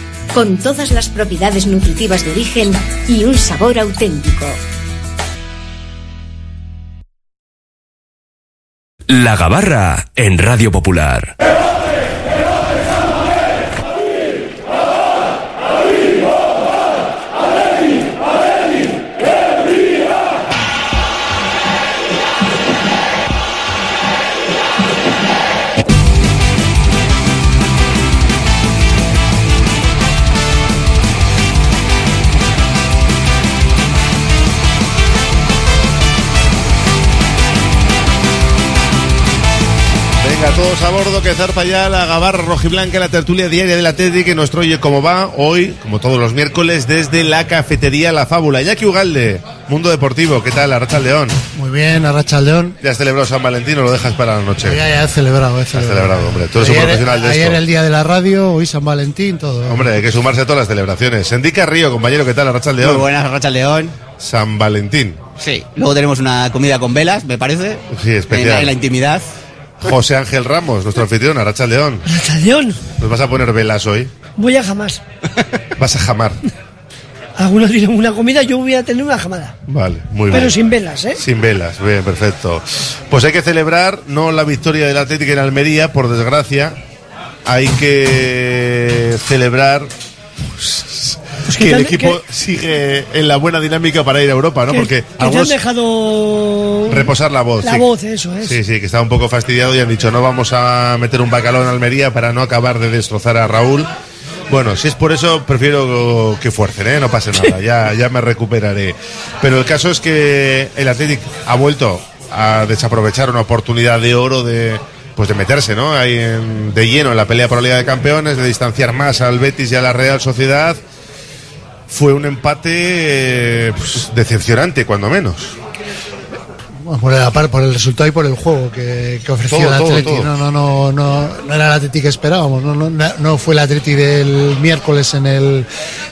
con todas las propiedades nutritivas de origen y un sabor auténtico. La Gabarra en Radio Popular. Todos a bordo que zarpa ya la gabarra rojiblanca, la tertulia diaria del Atlético que nuestro Oye Cómo Va, hoy, como todos los miércoles, desde la cafetería La Fábula. Jackie Ugalde, Mundo Deportivo, ¿qué tal? Arracha León. Muy bien, Arracha León. ¿Ya has celebrado San Valentín o lo dejas para la noche? Ya, ya he celebrado, he Has celebrado. celebrado, hombre. Tú eres un Ayer- profesional de Ayer esto. el día de la radio, hoy San Valentín, todo. Hombre, hay que sumarse a todas las celebraciones. Sendica Río, compañero, ¿qué tal? Arracha León. Muy buenas, Racha León. San Valentín. Sí. Luego tenemos una comida con velas, me parece. Sí, especial. En la, en la intimidad. José Ángel Ramos, nuestro anfitrión, Arracha León. Rachaldeón, ¿Nos vas a poner velas hoy? voy a jamás. Vas a jamar. Algunos tienen una comida, yo voy a tener una jamada. Vale, muy Pero bien. sin velas, ¿eh? Sin velas, bien, perfecto. Pues hay que celebrar no la victoria del Atlético en Almería, por desgracia. Hay que celebrar pues, que que el equipo sigue en la buena dinámica para ir a Europa, ¿no? Que- Porque que te han algunos dejado reposar la voz. la sí. voz, eso es. Sí, sí, que estaba un poco fastidiado y han dicho no vamos a meter un bacalao en Almería para no acabar de destrozar a Raúl. Bueno, si es por eso, prefiero que fuercen, ¿eh? no pase nada, ya, ya me recuperaré. Pero el caso es que el Athletic ha vuelto a desaprovechar una oportunidad de oro de pues de meterse ¿no? Ahí en- de lleno en la pelea por la Liga de Campeones, de distanciar más al Betis y a la Real Sociedad. Fue un empate eh, pues, decepcionante, cuando menos. Bueno, por, el, aparte, por el resultado y por el juego que, que ofreció Todo, el Atleti. todo. No, no, no, no, no era el Atleti que esperábamos. No, no, no fue el Atleti del miércoles en el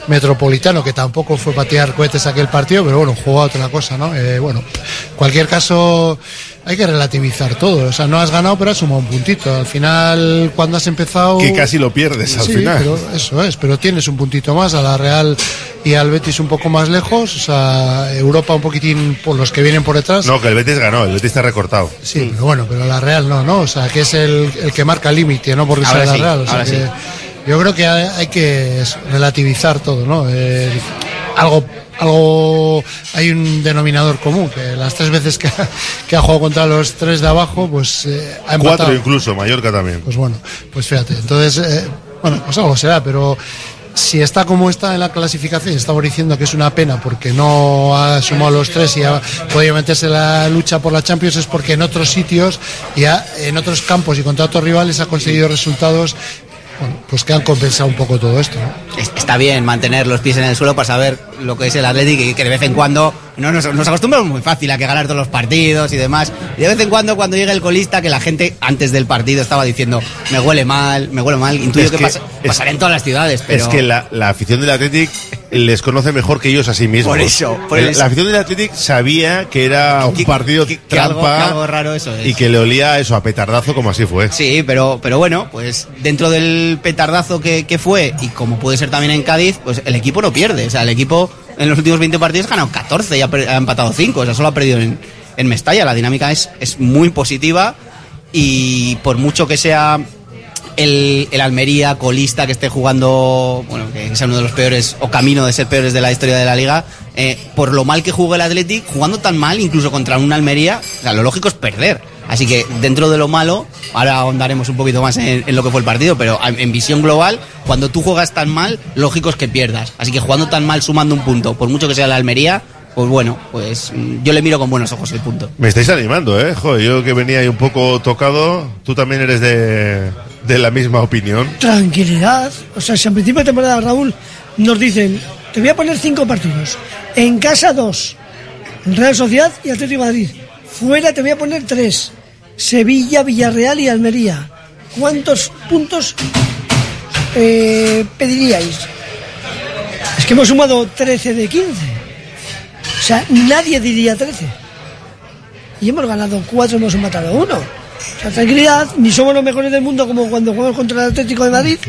Metropolitano, que tampoco fue patear cohetes aquel partido, pero bueno, jugó a otra cosa, ¿no? Eh, bueno, en cualquier caso, hay que relativizar todo. O sea, no has ganado, pero has sumado un puntito. Al final, cuando has empezado. Que casi lo pierdes al Sí, final. pero eso es, pero tienes un puntito más, a la Real y al Betis un poco más lejos, o sea, Europa un poquitín por los que vienen por detrás. No, que el Betis ganó, el Betis está recortado. Sí, pero bueno, pero la Real no, ¿no? O sea, que es el, el que marca el límite, ¿no? Porque Ahora sea la sí, Real. O sea ahora que sí. Yo creo que hay, hay que relativizar todo, ¿no? Eh, algo, algo, hay un denominador común, que las tres veces que, ha- que ha jugado contra los tres de abajo, pues eh, ha empatado. Cuatro incluso, Mallorca también. Pues bueno, pues fíjate. Entonces, eh, bueno, pues algo será, pero si está como está en la clasificación, estamos diciendo que es una pena porque no ha sumado los tres y ha podido meterse en la lucha por la Champions, es porque en otros sitios y ha- en otros campos y contra otros rivales ha conseguido resultados bueno, pues que han compensado un poco todo esto. ¿no? Es- Está bien mantener los pies en el suelo para saber lo que es el Atlético y que de vez en cuando no nos, nos acostumbramos muy fácil a que ganar todos los partidos y demás. Y de vez en cuando cuando llega el colista que la gente antes del partido estaba diciendo me huele mal, me huele mal. Intuyo Es que, que- pasa- es- pasará en todas las ciudades, pero Es que la, la afición del Athletic les conoce mejor que ellos a sí mismos. Por eso, por eso. La afición del Athletic sabía que era un partido que trampa que algo raro eso es. y que le olía eso, a petardazo como así fue. Sí, pero, pero bueno, pues dentro del petardazo que, que fue y como puede ser también en Cádiz, pues el equipo no pierde. O sea, el equipo en los últimos 20 partidos ha ganado 14 y ha, ha empatado 5. O sea, solo ha perdido en, en Mestalla. La dinámica es, es muy positiva y por mucho que sea el, el Almería colista que esté jugando, bueno, que sea uno de los peores o camino de ser peores de la historia de la liga, eh, por lo mal que jugó el Athletic, jugando tan mal incluso contra un Almería, o sea, lo lógico es perder. Así que dentro de lo malo, ahora ahondaremos un poquito más en, en lo que fue el partido, pero en, en visión global, cuando tú juegas tan mal, lógico es que pierdas. Así que jugando tan mal, sumando un punto, por mucho que sea la Almería, pues bueno, pues mm, yo le miro con buenos ojos el punto. Me estáis animando, ¿eh? Joder, yo que venía ahí un poco tocado, tú también eres de, de la misma opinión. Tranquilidad. O sea, si al principio de temporada, Raúl, nos dicen, te voy a poner cinco partidos. En casa, dos. Real Sociedad y Atlético de Madrid. Fuera te voy a poner tres. Sevilla, Villarreal y Almería. ¿Cuántos puntos eh, pediríais? Es que hemos sumado 13 de 15. O sea, nadie diría 13. Y hemos ganado 4, hemos empatado uno. O sea, tranquilidad, ni somos los mejores del mundo como cuando jugamos contra el Atlético de Madrid,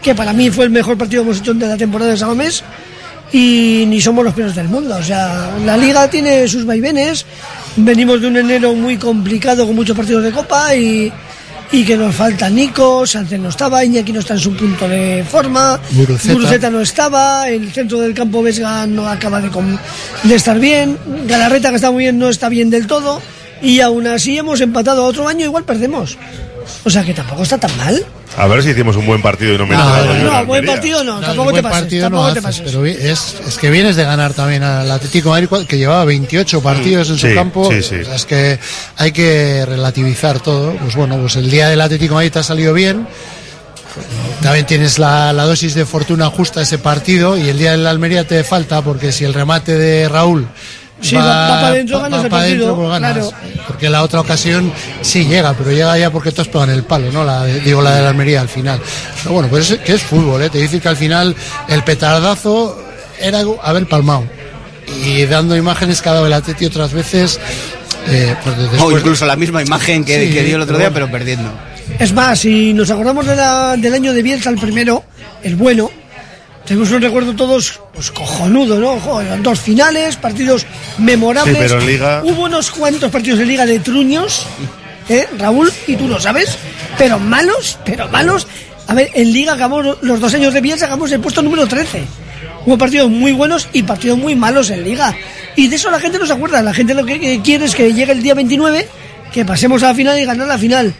que para mí fue el mejor partido que de la temporada de Samamés, y ni somos los peores del mundo. O sea, la liga tiene sus vaivenes, venimos de un enero muy complicado con muchos partidos de copa y, y que nos falta Nico, Sánchez no estaba, Iñaki no está en su punto de forma, Guruceta. Guruceta no estaba, el centro del campo Vesga no acaba de, de estar bien, Galarreta que está muy bien no está bien del todo y aún así hemos empatado otro año igual perdemos. O sea que tampoco está tan mal. A ver si hicimos un buen partido y no me No, he no, no, buen partido no, tampoco buen te pases. partido tampoco no te haces, pases. pero es, es que vienes de ganar también al Atlético de Madrid, que llevaba 28 partidos en su Sí, campo. sí, sí. O sea, es que hay que relativizar todo. Pues bueno, pues el día del Atlético de Madrid te ha salido bien. También tienes la, la dosis de fortuna justa ese partido y el día del Almería te falta porque si el remate de Raúl Sí, va- va para adentro, va- ganas va el partido, adentro, pues ganas. claro. Porque la otra ocasión sí llega, pero llega ya porque todos pegan el palo, ¿no? La, digo, la de la Almería al final. Pero bueno, pues es, que es fútbol, ¿eh? Te dice que al final el petardazo era haber palmado. Y dando imágenes que ha dado el Atleti otras veces. eh, pues O incluso la misma imagen que, Sí, que dio el otro pero día, bueno. pero perdiendo. Es más, si nos acordamos de la- del año de Bielsa, el primero, el bueno, tenemos un recuerdo todos pues cojonudo, ¿no? Joder, dos finales, partidos memorables. Sí, pero en Liga- Hubo unos cuantos partidos de liga de truños, ¿eh? Raúl, y tú lo sabes, pero malos, pero malos. A ver, en liga acabamos los dos años de Bielsa, acabamos el puesto número 13. Hubo partidos muy buenos y partidos muy malos en liga. Y de eso la gente no se acuerda. La gente lo que que quiere es que llegue el día 29, que pasemos a la final y ganar la final.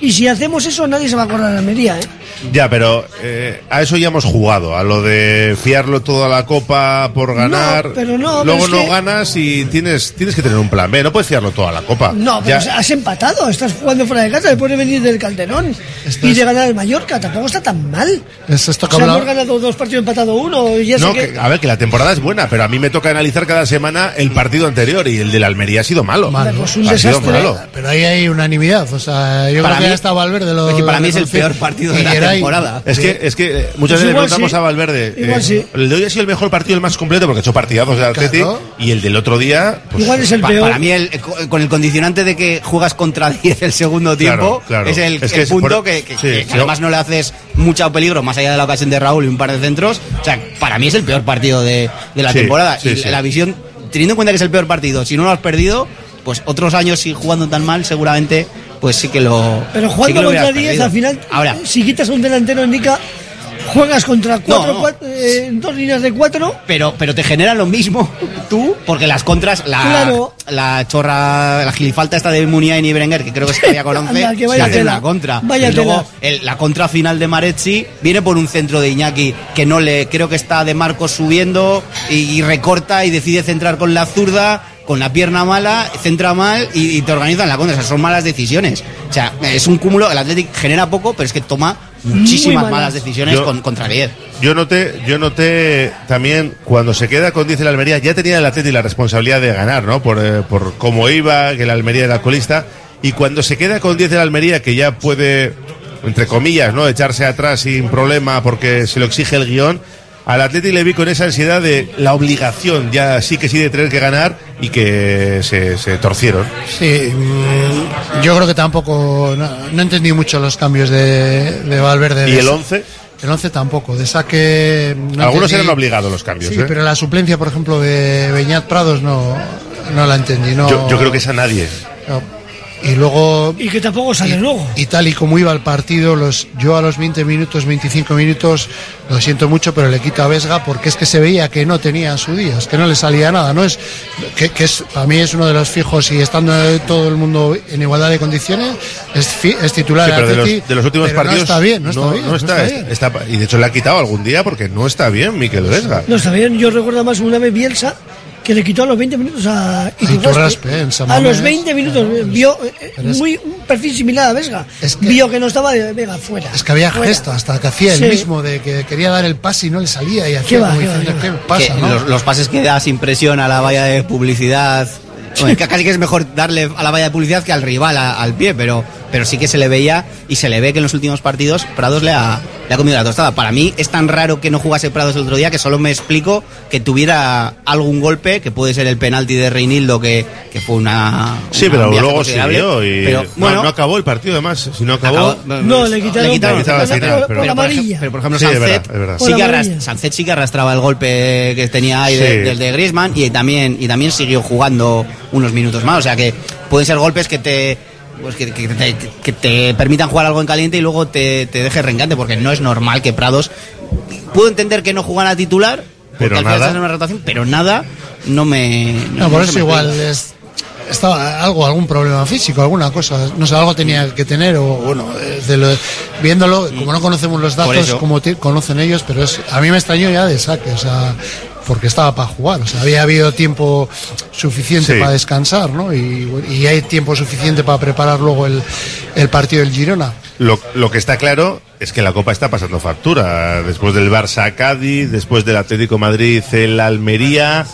Y si hacemos eso, nadie se va a acordar de Almería, ¿eh? Ya, pero eh, a eso ya hemos jugado, a lo de fiarlo todo a la copa por ganar. No, pero no, Luego pero no que- ganas y tienes, tienes que tener un plan B, no puedes fiarlo todo a la copa. No, pero Ya- has empatado, estás jugando fuera de casa después de venir del Calderón y de ganar el Mallorca, tampoco está tan mal. Es esto O que sea, hablaba- hemos ganado dos partidos, empatado uno, y ya sé No, que... que- a ver, que la temporada es buena, pero a mí me toca analizar cada semana el partido anterior y el de la Almería ha sido malo. Malo. Pues ha sido malo. Pero ahí hay unanimidad. O sea, yo Para creo que mí- ya está Valverde. Lo, es que para lo mí es el peor partido de la temporada. Es que, es que eh, muchas Pues veces le preguntamos sí. a Valverde. Igual sí. El de hoy ha sido el mejor partido, el más completo, porque ha hecho partidazos de Atleti. Claro. Y el del otro día. pues, Igual es el Pa- peor. Para mí, el- con el condicionante de que juegas contra 10 el segundo tiempo, claro. es el, Es que el es punto por- que, que- sí, que sí. además no le haces mucho peligro, más allá de la ocasión de Raúl y un par de centros. O sea, para mí es el peor partido de, de la temporada. y la visión, teniendo en cuenta que es el peor partido, si no lo has perdido, pues otros años si jugando tan mal, seguramente, pues sí que lo. Pero jugando contra hubieras 10, perdido. al final, Ahora, si quitas un delantero en Nica, juegas contra cuatro, no. cuatro- eh, dos líneas de cuatro. pero, pero te genera lo mismo tú, porque las contras, la, Claro. la chorra, la gilifalta esta de Munia y Berenguer, que creo que es todavía con 11, Anda, que se vaya hace una contra. Vaya y luego el- la contra final de Marechi viene por un centro de Iñaki que no le, creo que está de Marcos subiendo y, y recorta y decide centrar con la zurda. Con la pierna mala, centra mal y, y te organizan la contra. O sea, son malas decisiones. O sea, es un cúmulo. El Athletic genera poco, pero es que toma muchísimas malas. malas decisiones Yo- con, contra 10. Yo noté, yo noté también cuando se queda con 10 el Almería, ya tenía el Atleti la responsabilidad de ganar, ¿no? Por, eh, por cómo iba, que el Almería era colista. Y cuando se queda con 10 el Almería, que ya puede, entre comillas, ¿no? Echarse atrás sin problema porque se lo exige el guion, al Atleti le vi con esa ansiedad de la obligación, ya sí que sí, de tener que ganar y que se, se torcieron. Sí, mm, yo creo que tampoco. No, no entendí mucho los cambios de, de Valverde. ¿Y De el sa- 11? El 11 tampoco. De saque. no Algunos entendí- eran obligados los cambios, Sí, ¿eh? pero la suplencia, por ejemplo, de Beñat Prados no, no la entendí. No, yo, yo creo que es a nadie. no. Y luego. Y que tampoco sale luego. Y tal y como iba el partido, los, yo a los 20 minutos, 25 minutos, lo siento mucho, pero le quito a Vesga porque es que se veía que no tenía su día, es que no le salía nada. No es que, que es para mí es uno de los fijos y estando todo el mundo en igualdad de condiciones, es, fi- es titular. Sí, pero de Atleti, los, de los últimos pero partidos. No está bien, no está bien. no está, bien. está- y de hecho le ha quitado algún día porque no está bien Miquel Vesga. No está bien, yo recuerdo más una vez Bielsa que le quitó a los 20 minutos a Iturraspe, San A los Mamés. 20 minutos vio eh, muy un perfil similar a Vesga. vio que no estaba de Vega fuera. Es que había fuera. gesto hasta que hacía Sí. el mismo de que quería dar el pase y no le salía y hacía va, como qué va, diciendo qué qué va? pasa, que ¿no? los, los pases que da sin presión a la valla de publicidad. Bueno, que casi que es mejor darle a la valla de publicidad que al rival a- al pie, pero, pero sí que se le veía y se le ve que en los últimos partidos Prados le ha, le ha comido la tostada. Para mí es tan raro que no jugase Prados el otro día que solo me explico que tuviera algún golpe, que puede ser el penalti de Reinildo, que, que fue una. Sí, una- pero luego siguió y Pero, no- bueno, no, acabó el partido además. Si no acabó. Acabó- No, le quitaron, le quitaron, le quitaron final, por- pero- por ej- pero por ejemplo, Sí, es Sancet, verdad, es verdad. Sí, que sí arrastraba el golpe que tenía ahí de- del de Griezmann y también, y también siguió jugando unos minutos más. O sea que pueden ser golpes que te. Pues que, que te, que te permitan jugar algo en caliente y luego te, te deje reencante, porque no es normal que Prados. Puedo entender que no jugara titular, porque Pero al final nada. estás en una rotación, pero nada no me. No, por no eso igual es, estaba algo, algún problema físico, alguna cosa, no sé, algo tenía que tener, o bueno, eh, de lo- viéndolo, como no conocemos los datos, como conocen ellos, pero es, a mí me extrañó ya de saque, o sea, porque estaba para jugar, o sea, había habido tiempo suficiente Sí. para descansar, ¿no? Y, y hay tiempo suficiente para preparar luego el, el partido del Girona. Lo, lo que está claro es que la Copa está pasando factura. Después del Barça Cádiz, después del Atlético Madrid el Almería,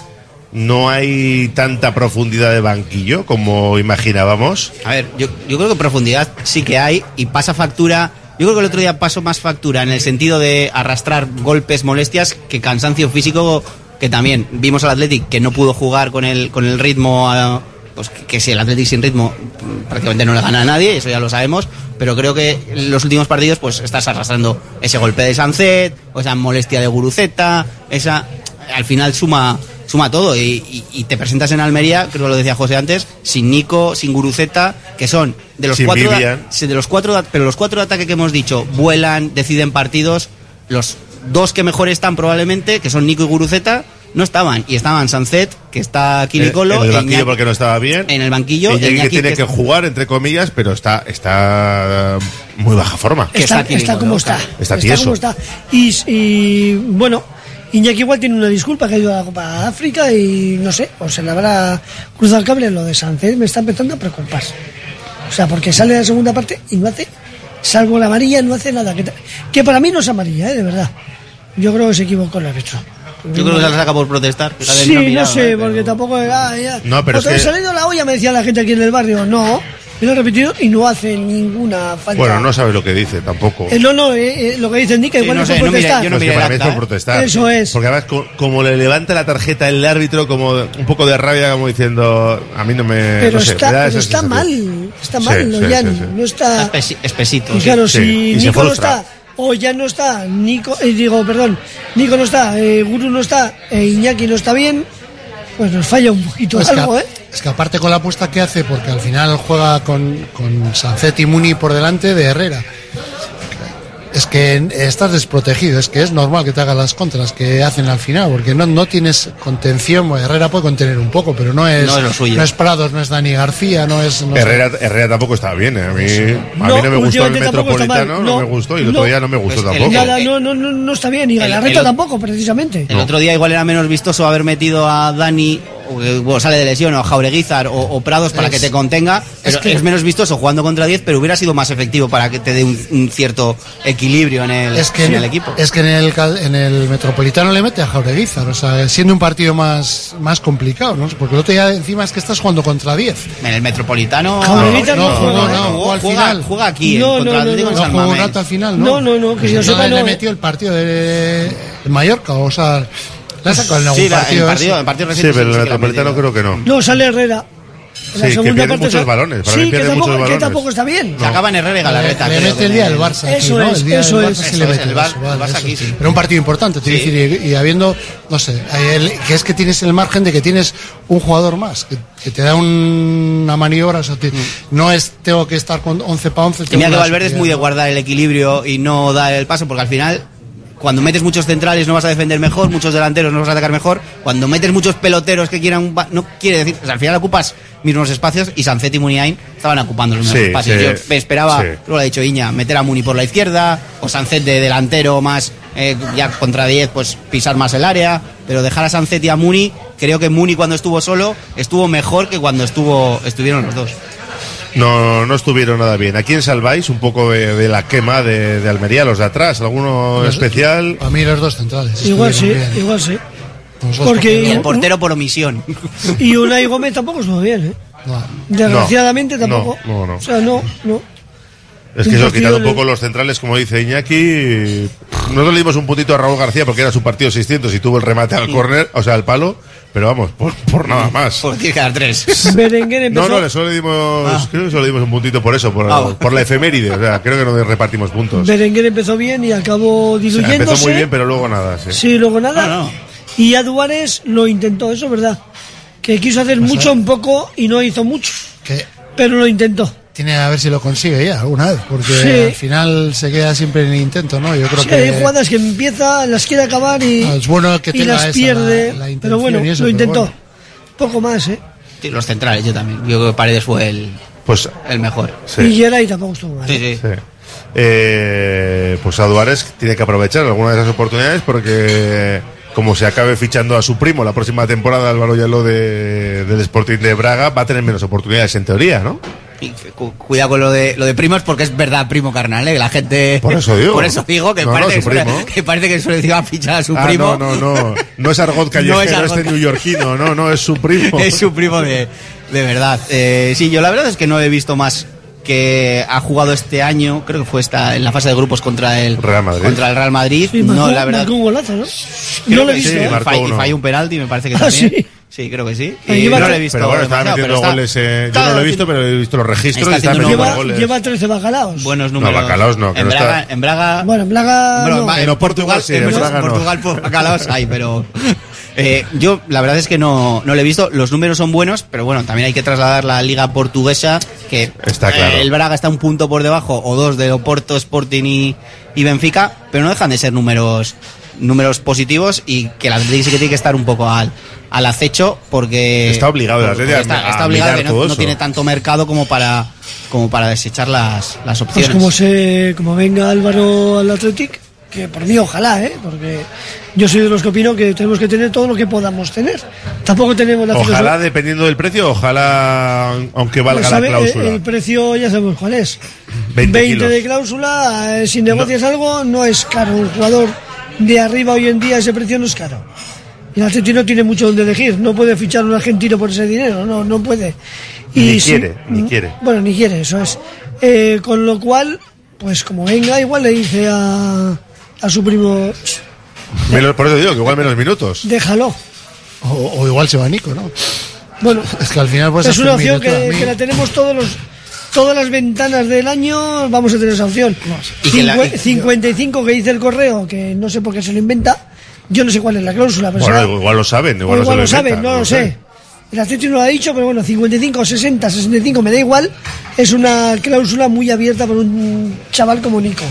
no hay tanta profundidad de banquillo como imaginábamos. A ver, yo, yo creo que profundidad sí que hay y pasa factura. Yo creo que el otro día pasó más factura en el sentido de arrastrar golpes, molestias, que cansancio físico, que también. Vimos al Athletic que no pudo jugar con el, con el ritmo, ah, pues que, si el Athletic sin ritmo mm, prácticamente no le gana a nadie, eso ya lo sabemos, pero creo que los últimos partidos pues estás arrastrando ese golpe de Sancet, o esa molestia de Guruceta, esa al final suma suma todo y, y- y te presentas en Almería, creo que lo decía José antes, sin Nico, sin Guruceta, que son de los Sin cuatro sí, de los cuatro da- pero los cuatro de ataque que hemos dicho vuelan, deciden partidos, los dos que mejor están probablemente, que son Nico y Guruceta, no estaban y estaban Sancet, que está aquí En, Nicolo, en el banquillo Iñaki- porque no estaba bien. en el banquillo, Iñaki Iñaki que tiene que que está- jugar, entre comillas, pero está, está muy baja forma. Está, está como está. Está tieso. como está. Y, y, bueno, Iñaki igual tiene una disculpa que ha ido a la Copa de África y no sé, o se le habrá cruzado el cable lo de Sánchez. Me está empezando a preocupar. O sea, porque sale la segunda parte y no hace, salvo la amarilla, no hace nada. Que, que para mí no es amarilla, ¿eh? de verdad. Yo creo que se equivocó el árbitro. Yo creo que se la saca por protestar. Sí, no sé, ¿eh? porque tampoco. ah, ya. No, pero Otra es que- se le ha ido la olla, me decía la gente aquí en el barrio. No, lo he repetido y no hace ninguna falta. Bueno, no sabes lo que dice tampoco. Eh, no, no, eh, eh, lo que dice indica igual no es sé, por no yo no Pues que para mí protestar. Eso es. Porque además, co- como le levanta la tarjeta el árbitro, como un poco de rabia, como diciendo, a mí no me. Pero no sé, está, me pero está mal, está Sí, mal, sí, Ollán, sí, sí. no está... Espesi- espesito. Y sí. claro, sí, si Nico no está, o ya no está, Nico, eh, digo, perdón, Nico no está, eh, Guru no está, e Iñaki no está bien, pues nos falla un poquito Es que, algo, ¿eh? Es que aparte con la apuesta que hace, porque al final juega con, con Sancet y Muni por delante de Herrera. Es que estás desprotegido, es que es normal que te hagan las contras que hacen al final, porque no, no tienes contención. bueno, Herrera puede contener un poco, pero no es, No es lo suyo. no es Prados, no es Dani García, no es. no. Herrera, Herrera tampoco estaba bien, ¿eh? A mí, a No, mí no me gustó el está Metropolitano, no, no, me gustó, y el otro día no me gustó Pues el- tampoco. Nada, no, no, no, no está bien, y El- Galarreta el- tampoco, precisamente. El otro día igual era menos vistoso haber metido a Dani, o sale de lesión, o a Jaureguizar o, o Prados para Es- que te contenga, pero es, que- menos vistoso jugando contra 10, pero hubiera sido más efectivo para que te dé un, un cierto equilibrio en el, Es que, en el equipo. es que en el, cal- en el Metropolitano le mete a Jaureguizar, o sea, siendo un partido más, más complicado, ¿no? Porque el otro día encima es que estás jugando contra 10. En el Metropolitano Jaureguizar no no, juega, no, no, jugó al juega, final. juega aquí, No, en contra no, no, No San jugó un Mamés. rato al final, ¿no? No, no, no, que yo Pues sepa, le no. metió el partido de, de Mallorca, o sea, en algún Sí, la- partido. el partido, ese. el partido Sí, reciente pero el sí que la ha Metropolitano metido. creo que no. No, sale Herrera. En la Sí, que segunda pierde parte muchos sa- balones, para Sí, que pierde tampoco, muchos que balones. tampoco está bien. Se acaban Herrera y Galarreta. Le creo, mete el día del Barça aquí, Eso ¿no? es, el día eso del es. Eso mete el eso, vale, Barça eso. aquí, sí. Pero un partido importante, te Sí. quiero decir, y, y habiendo, no sé, el- que es que tienes el margen de que tienes un jugador más, que, que te da un- una maniobra, o sea, te- no es tengo que estar con 11 para 11. Y tengo mira que una Valverde es muy de guardar el equilibrio y no dar el paso, porque al final, cuando metes muchos centrales no vas a defender mejor, muchos delanteros no vas a atacar mejor, cuando metes muchos peloteros que quieran, no quiere decir, o sea, al final ocupas mismos espacios y Sancet y Muniain estaban ocupando los mismos Sí, espacios. sí, Yo esperaba, sí. lo ha dicho Iña, meter a Muni por la izquierda, o Sancet de delantero más, eh, ya contra 10, pues pisar más el área, pero dejar a Sancet y a Muni, creo que Muni cuando estuvo solo estuvo mejor que cuando estuvo estuvieron los dos. No, no estuvieron nada bien. ¿A quién salváis un poco de, de la quema de, de Almería, los de atrás? ¿Alguno Los- especial? A mí los dos centrales. Igual sí, bien. igual sí. Porque- Y el portero por omisión. Y Unai Gómez tampoco estuvo bien, ¿eh? No. Desgraciadamente No, tampoco. no, no. O sea, no, no. Es que eso, quitando un poco los centrales, como dice Iñaki, nosotros le dimos un puntito a Raúl García porque era su partido 600 y tuvo el remate al córner, o sea, al palo, pero vamos, por, por nada más. Pues tiene que dar tres. Berenguer empezó. No, no, solo le dimos, Ah. creo que solo le dimos un puntito por eso, por, Ah. por la efeméride, o sea, creo que no repartimos puntos. Berenguer empezó bien y acabó O sea, diluyéndose. empezó muy bien, pero luego nada, sí. Sí, luego nada. No, no. Y Aduares lo intentó, eso es verdad. Que quiso hacer Pues, mucho un poco y no hizo mucho. Que Pero lo intentó. Tiene a ver si lo consigue ya alguna vez, porque Sí. al final se queda siempre en el intento, ¿no? Yo creo Sí, que hay jugadas que empieza, las quiere acabar y, Ah, es bueno que y tenga las esa, pierde. la- la pero bueno, y eso, lo intentó. bueno. Poco más, ¿eh? Sí, los centrales, yo también. Yo creo que Paredes fue el, Pues el mejor. Sí. Y Geray tampoco estuvo mal. Sí, sí. Sí. Eh, pues Aduares tiene que aprovechar alguna de esas oportunidades porque como se acabe fichando a su primo la próxima temporada Álvaro Yalo de, del Sporting de Braga va a tener menos oportunidades en teoría, ¿no? Y cu- cuidado con lo de lo de primos porque es verdad primo carnal, ¿eh? que la gente Por eso digo. por eso digo que No, no, parece su que, primo. que parece que suele a fichar a su Ah, primo. no, no, no, no es argot No callejero es argot este neoyorquino, no, no, es su primo. es su primo de, de verdad. Eh, sí, yo la verdad es que no he visto más que ha jugado este año, creo que fue esta en la fase de grupos contra el Real Madrid. contra el Real Madrid. Sí, no, marcó, la verdad. marcó un golazo, ¿no? no lo he visto. sí, ¿eh? marcó falló- un penalti, me parece que Ah, también. sí. Sí, creo que sí. Ahí Y lleva- no lo he visto pero bueno, está demasiado, metiendo pero está- goles. eh, yo no lo he visto, pero he visto los registros está y metiendo Lleva, goles. lleva 13 bacalaos. buenos números. bacalaos no, que en no Braga, está- en Braga Bueno, en Braga. Bueno, no. va- En Portugal sí, en en Braga no. Portugal por bacalaos hay, pero eh, yo la verdad es que no, no lo he visto. Los números son buenos, pero bueno, también hay que trasladar la liga portuguesa, que Está claro. eh, el Braga está un punto por debajo o dos de Oporto, Sporting y, y Benfica, pero no dejan de ser números números positivos y que el Atlético sí que tiene que estar un poco al, al acecho porque Está obligado el Atlético está, a está obligado mirar que no, todo no eso. tiene tanto mercado como para como para desechar las, las Pues opciones. como se, como venga Álvaro al Athletic, que por mí ojalá, ¿eh? porque yo soy de los que opino que tenemos que tener todo lo que podamos tener. Tampoco tenemos la Ojalá filosofía- dependiendo del precio, ojalá aunque valga Pues, la cláusula. El, el precio ya sabemos cuál es. 20 20, kilos. de cláusula, eh, si negocias algo, no es caro. Un jugador de arriba hoy en día ese precio no es caro. Y el Atleti no tiene mucho donde elegir, no puede fichar un argentino por ese dinero, no, no puede. Ni si- quiere, ni quiere. Bueno, ni quiere, eso es. Eh, con lo cual, pues como venga, igual le dice a, a su primo, Menos- por eso digo que igual menos minutos. déjalo. O, o igual se va Nico, ¿no? Bueno, Es que al final pues es una opción que, que la tenemos todos los todas las ventanas del año vamos a tener esa opción. Y que la- Cincue- 55 que dice el correo que no sé por qué se lo inventa yo no sé cuál es la cláusula pero Bueno, será- igual lo saben, o igual, igual lo saben no lo sé. el Atlético no lo ha dicho pero bueno 55 60 65 me da igual. Es una cláusula muy abierta para un chaval como Nico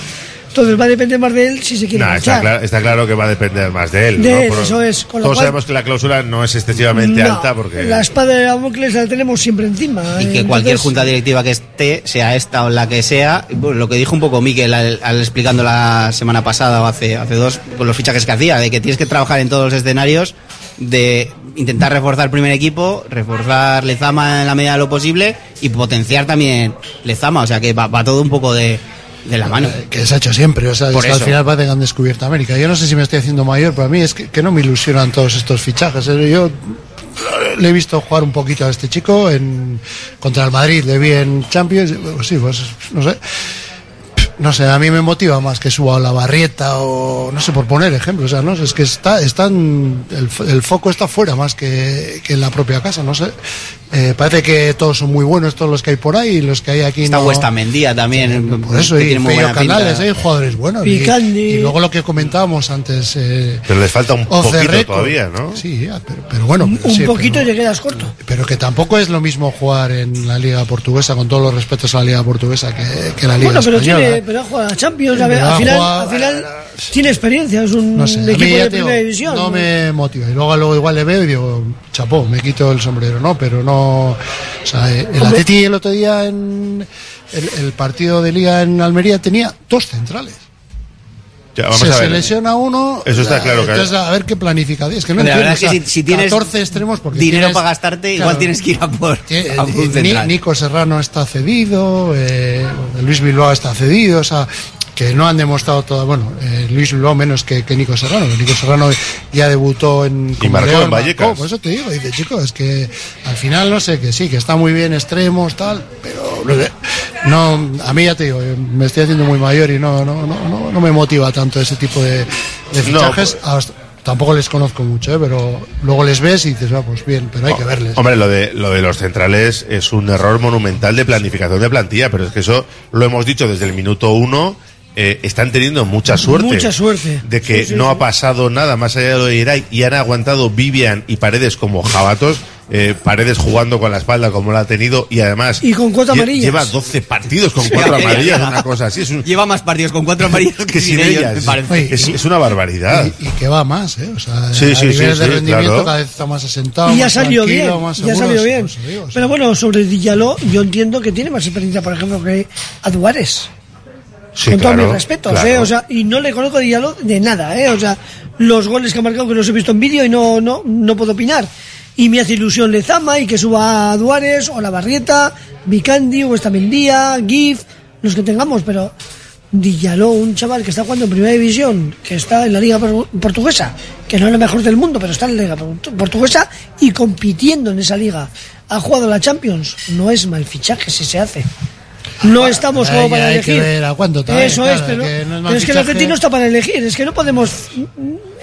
entonces va a depender más de él si se quiere Nah, está, claro, está claro que va a depender más de él. De ¿no? él, eso es, con lo todos cual- sabemos que la cláusula no es excesivamente No, alta porque. la espada de Damocles la tenemos siempre encima y que cualquier junta directiva que esté, sea esta o la que sea, bueno, lo que dijo un poco Miquel al, al explicando la semana pasada o hace, hace dos, con los fichajes que hacía, de que tienes que trabajar en todos los escenarios, de intentar reforzar el primer equipo, reforzar Lezama en la medida de lo posible y potenciar también Lezama, o sea que va, va todo un poco de, de la mano. que se ha hecho siempre, o sea, Por al final parece que han descubierto América. Yo no sé si me estoy haciendo mayor, pero a mí es que, que no me ilusionan todos estos fichajes. ¿eh? Yo le he visto jugar un poquito a este chico en contra el Madrid, le vi en Champions, pues sí, pues no sé. No sé, a mí me motiva más que suba a la barrieta o no sé, por poner ejemplos, o sea, no sé, es que está, están, el, el foco está fuera más que, que en la propia casa, no sé. Eh, parece que todos son muy buenos, todos los que hay por ahí, y los que hay aquí Está no. Huesta Mendía también, Por eso, y pinta. Canales, hay jugadores buenos. y- Picandi. Y, luego lo que comentábamos antes. Eh, Pero les falta un poquito record. todavía, ¿no? Sí, ya, pero, pero bueno. un sí, poquito pero, y te quedas corto pero que tampoco es lo mismo jugar en la Liga Portuguesa, con todos los respetos a la Liga Portuguesa, que, que la Liga bueno pero Española. tiene pero ha jugado a Champions a ver, al final, al final tiene experiencia es un No sé, equipo de digo, primera división no me motiva. Y luego, luego igual le veo y digo, chapó, me quito el sombrero, ¿no? Pero no. O sea, eh, el Hombre. Atleti el otro día en el, el partido de Liga en Almería tenía dos centrales. Ya, vamos se, a se ver. lesiona uno. Eso está claro que- Entonces, a ver qué planificación. Es que no La verdad entiendo, es que o sea, si- si tienes 14 extremos porque dinero tienes- para gastarte, igual claro, tienes que ir a por, a un eh. Nico Serrano está cedido, eh, Luis Bilbao está cedido, o sea, que no han demostrado todo. Bueno, eh, Luis Bilbao menos que, que Nico Serrano, Nico Serrano ya debutó en. como marcó León, en Vallecas. marcó, por eso te digo, dice, chico, es que al final no sé, que sí, que está muy bien extremos, tal, pero no a mí ya te digo, me estoy haciendo muy mayor y no, no, no, no, no me motiva tanto ese tipo de, de fichajes. Hasta- tampoco les conozco mucho, eh, pero luego les ves y dices, va, pues bien, pero hay que verles. Hombre, lo de, lo de los centrales es un error monumental de planificación de plantilla, pero es que eso lo hemos dicho desde el minuto uno. Eh, están teniendo mucha suerte. Mucha suerte. De que Sí, sí, no sí. ha pasado nada más allá de lo de Irai y han aguantado Vivian y Paredes como jabatos. eh, Paredes jugando con la espalda como la ha tenido y además Y con cuatro lle- amarillas. lleva 12 partidos con cuatro amarillas, una cosa así. Es un- Lleva más partidos con cuatro amarillas que, que sin ellas. Es, es una barbaridad. Y que va más, ¿eh? O sea, Sí, a sí, sí, de sí, rendimiento claro. cada vez está más asentado. Y ya más salió bien, más ya salió bien. por eso digo, o sea. Pero bueno, sobre Dillaló, yo entiendo que tiene más experiencia, por ejemplo, que Aduares. Sí, con todos mis respetos, claro. ¿eh? O sea, y no le conozco a Dillaló de nada, ¿eh? O sea, los goles que ha marcado que los he visto en vídeo y no, no, no puedo opinar. Y me hace ilusión Lezama y que suba a Duares o la Barrieta, Vicandi, o Estamendía, Gif, los que tengamos, pero Dillaló, un chaval que está jugando en primera división, que está en la liga por- portuguesa, que no es la mejor del mundo, pero está en la liga portu- portuguesa y compitiendo en esa liga, ha jugado la Champions, no es mal fichaje si se hace. No estamos como para elegir. que ver a cuánto también, Eso claro, es, pero, que no es pero es que el. Atleti no está para elegir, es que no podemos.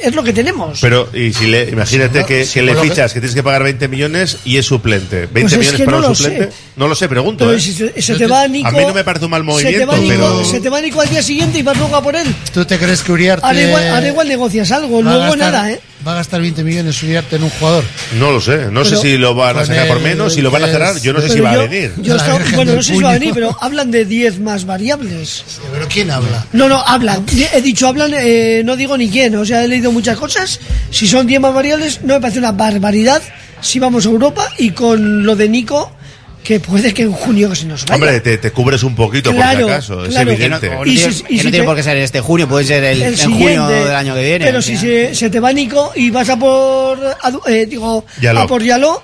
Es lo que tenemos. Pero, y si le, imagínate Sí, que, sí, que le fichas, que tienes que pagar 20 millones y es suplente. 20 Pues es millones para no un lo suplente. sé. No lo sé, pregunto. Pero ¿eh? si se, se te va Nico. A mí no me parece un mal se te movimiento, va Nico, pero. se te va Nico al día siguiente y vas luego a por él. ¿Tú te crees que Uriarte Ahora igual, ahora igual negocias algo, luego gastar- nada, ¿eh? Va a gastar 20 millones Uriarte en un jugador? No lo sé. No sé si lo van a sacar por menos, si lo van a cerrar. Yo no sé si va yo- a venir. yo bueno, no sé si va a venir, pero hablan de 10 más variables. ¿Pero quién habla? No, no, hablan. He dicho hablan, eh, no digo ni quién. O sea, he leído muchas cosas. Si son 10 más variables, no me parece una barbaridad si vamos a Europa y con lo de Nico, que puede que en junio que se nos vaya. Hombre, te, te cubres un poquito Claro, por si acaso. claro. Es evidente. no Y si- y que si no tiene te- por qué ser este junio, puede ser el, el en junio siguiente. del año que viene. Pero si se, se te va Nico y vas a por eh, digo, Yaló. a por Yaló,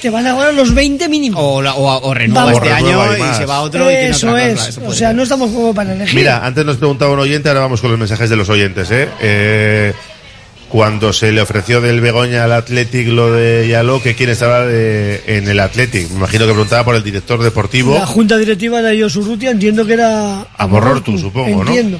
te van a ganar los 20 mínimo. O, la- o, o renueva Vamos. este renueva año y se va otro y tiene Eso otra es. o sea, ser. no estamos como para elegir. Mira, antes nos preguntaba un oyente, ahora vamos con los mensajes de los oyentes, ¿eh? Eh, cuando se le ofreció del Begoña al Athletic lo de Yaló, que quién estaba de- en el Athletic. Me imagino que preguntaba por el director deportivo. La junta directiva de Yosurrutia entiendo que era Amorortu, supongo, ¿no? entiendo.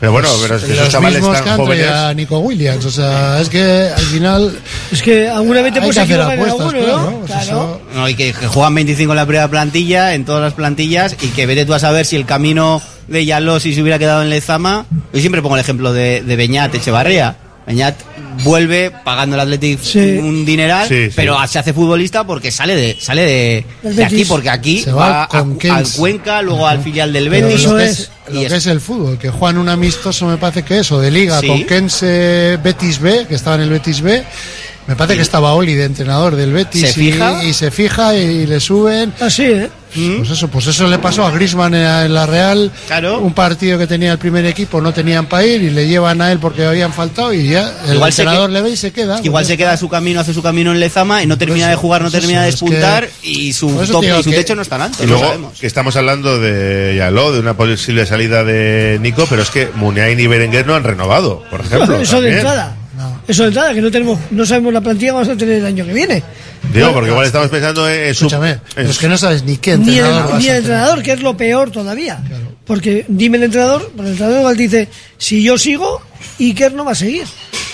Pero bueno, pero es que esos Los chavales mismos que tan jóvenes. a Nico Williams. O sea, es que al final. Es que alguna vez te puedes hacer apuestas, alguno, claro, ¿no? pues Claro. eso- No, y que, que juegan 25 en la primera plantilla, en todas las plantillas, y que vete tú a saber si el camino de Yaló, si se hubiera quedado en Lezama. Yo siempre pongo el ejemplo de, de Beñat Echevarría. Beñat vuelve pagando al Athletic un dineral, Sí, sí. pero se hace futbolista porque sale de sale de, aquí, porque aquí Se va, va a- con al. Cuenca, luego al filial del Betis. lo que es, lo que es el fútbol, que juegan un amistoso, me parece que eso, de liga, Sí. con Kense Betis B, que estaba en el Betis B. Me parece que estaba Oli de entrenador del Betis ¿Se y- fija? Y, se fija y le suben. Así, ¿eh? Pues eso, pues eso le pasó a Grisman en la Real. Un partido que tenía el primer equipo no tenían para ir y le llevan a él porque habían faltado y ya el Igual se entrenador que- le ve y se queda. que igual se queda su camino, hace su camino en Lezama y no termina eso, de jugar, no termina eso, de es que- despuntar y su, top- y su que- techo no es tan alto, Y luego sabemos. que estamos hablando de Yaló, de una posible salida de Nico, pero es que Muniain y Berenguer no han renovado, por ejemplo. Eso de entrada. Eso de entrada, que no tenemos, no sabemos la plantilla que vamos a tener el año que viene. Digo, porque igual estamos pensando en, en su. Escúchame, pero es que no sabes ni qué Ni el, entrenador vas ni a el tener. entrenador, que es lo peor todavía. Porque dime el entrenador, porque el entrenador igual dice, si yo sigo, Iker no va a seguir.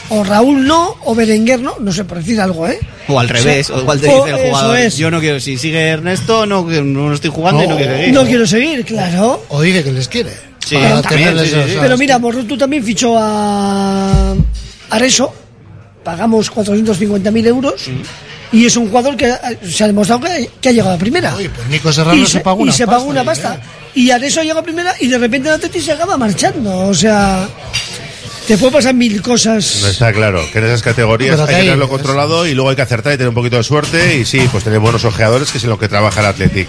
O Raúl no, o Berenguer no, no sé, por decir algo, ¿eh? O al revés, o igual te o dice el jugador, es. yo no quiero, si sigue Ernesto, no, que no estoy jugando y no quiero seguir. No quiero seguir, claro. O dice que les quiere. Sí, Para también, Pero mira, Morrutu también fichó a Areso, pagamos 450.000 euros, y es un jugador que eh, se ha demostrado que, que ha llegado a primera. pues Nico Serrano y se pagó una y se pasta, pagó una y pasta. Y Areso llega a primera y de repente el Atleti se acaba marchando. O sea, te puede pasar mil cosas. No está claro, que en esas categorías hay que tenerlo controlado y luego hay que acertar y tener un poquito de suerte y sí, pues tener buenos ojeadores que es en lo que trabaja el Athletic.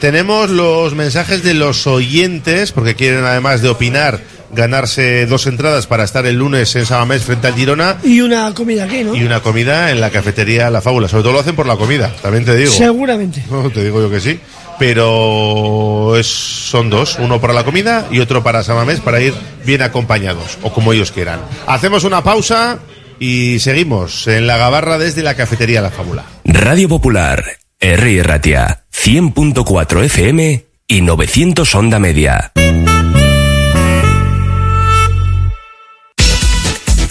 Tenemos los mensajes de los oyentes porque quieren además de opinar ganarse dos entradas para estar el lunes en Samamés frente al Girona Y una comida aquí, ¿no? y una comida en la cafetería La Fábula. Sobre todo lo hacen por la comida, también te digo. Seguramente. No, te digo yo que sí. Pero es, son dos, uno para la comida y otro para Samamés para ir bien acompañados o como ellos quieran. Hacemos una pausa y seguimos en la gabarra desde la cafetería La Fábula. Radio Popular, R. Ratia, 100.4 FM y 900 Onda Media.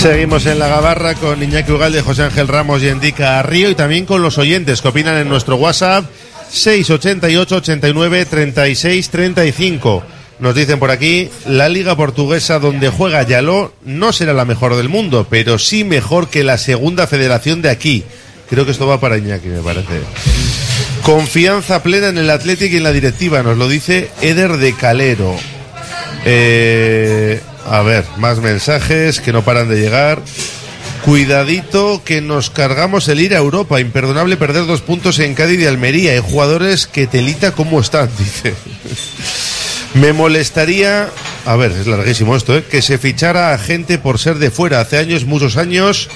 Seguimos en la gabarra con Iñaki Ugalde, José Ángel Ramos y Endica Río y también con los oyentes que opinan en nuestro WhatsApp 688 89 36 35. Nos dicen por aquí, la liga portuguesa donde juega Yaló no será la mejor del mundo, pero sí mejor que la segunda federación de aquí. Creo que esto va para Iñaki, me parece. Confianza plena en el Atlético y en la directiva, nos lo dice Eder de Calero. Eh, a ver, más mensajes que no paran de llegar. Cuidadito que nos cargamos el ir a Europa. Imperdonable perder dos puntos en Cádiz y Almería. Hay jugadores que telita cómo están, dice. Me molestaría, a ver, es larguísimo esto, ¿eh? que se fichara a gente por ser de fuera. Hace años, muchos años,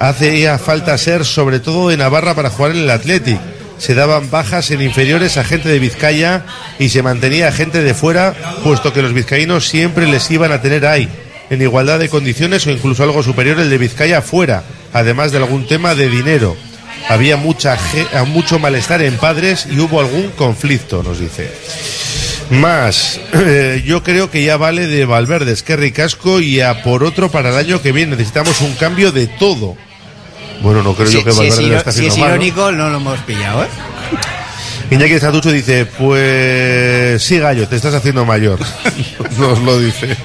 hacía falta ser sobre todo de Navarra para jugar en el Athletic. Se daban bajas en inferiores a gente de Vizcaya y se mantenía gente de fuera, puesto que los vizcaínos siempre les iban a tener ahí, en igualdad de condiciones o incluso algo superior el de Vizcaya fuera, además de algún tema de dinero. Había mucha, mucho malestar en padres y hubo algún conflicto, nos dice. Más, eh, yo creo que ya vale de Valverde, Esquerra y Casco y a por otro para el año que viene. Necesitamos un cambio de todo. Bueno, no creo Si, yo que si es, Valverde lo está si haciendo es mal, ¿no? irónico, no lo hemos pillado, ¿eh? Iñaki Satucho dice, pues sí, Gallo, te estás haciendo mayor. Nos lo dice.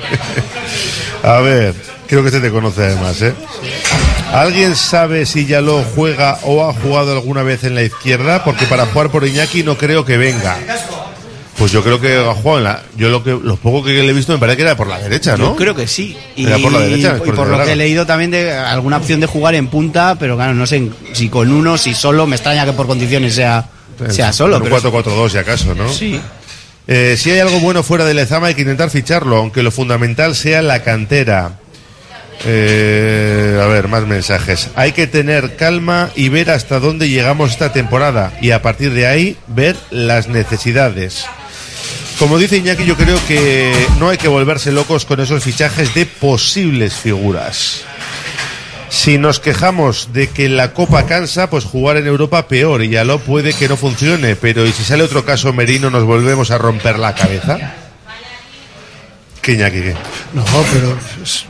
A ver, creo que este te conoce además, ¿eh? ¿Alguien sabe si ya lo juega o ha jugado alguna vez en la izquierda? Porque para jugar por Iñaki no creo que venga. Pues yo creo que ha jugado en la. Yo lo que lo poco que le he visto me parece que era por la derecha, ¿no? Yo creo que sí. Y, Era por la derecha, y por lo que he leído también de alguna opción de jugar en punta, pero claro, no sé si con uno, si solo, me extraña que por condiciones sea, sea solo. Un pero es- 4-4-2 si acaso, ¿no? Sí. Eh, si hay algo bueno fuera de Lezama hay que intentar ficharlo, aunque lo fundamental sea la cantera. Eh, a ver, más mensajes. Hay que tener calma y ver hasta dónde llegamos esta temporada y a partir de ahí ver las necesidades. Como dice Iñaki, yo creo que no hay que volverse locos con esos fichajes de posibles figuras. Si nos quejamos de que la Copa cansa, pues jugar en Europa peor y ya lo puede que no funcione, pero ¿y si sale otro caso Merino nos volvemos a romper la cabeza? ¿Qué Iñaki qué? No, pero es,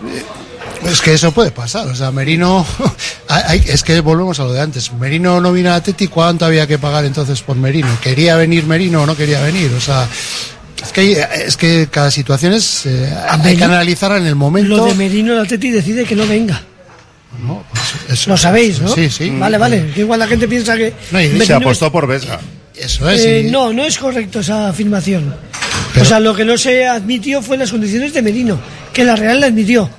es que eso puede pasar. O sea, Merino, es que volvemos a lo de antes. Merino no vino a Atleti, ¿cuánto había que pagar entonces por Merino? ¿Quería venir Merino o no quería venir? O sea, es que, hay- es que cada situación es, eh, hay que analizarla en el momento. Lo de Merino, el Atleti decide que no venga. Eso- Lo sabéis, ¿no? Sí, sí. Vale, vale. Que igual la gente piensa que. No, y se apostó por Vesga. Eso es. Eh, y- no, no es correcto esa afirmación. O sea, lo que no se admitió fue las condiciones de Merino, que la Real la admitió.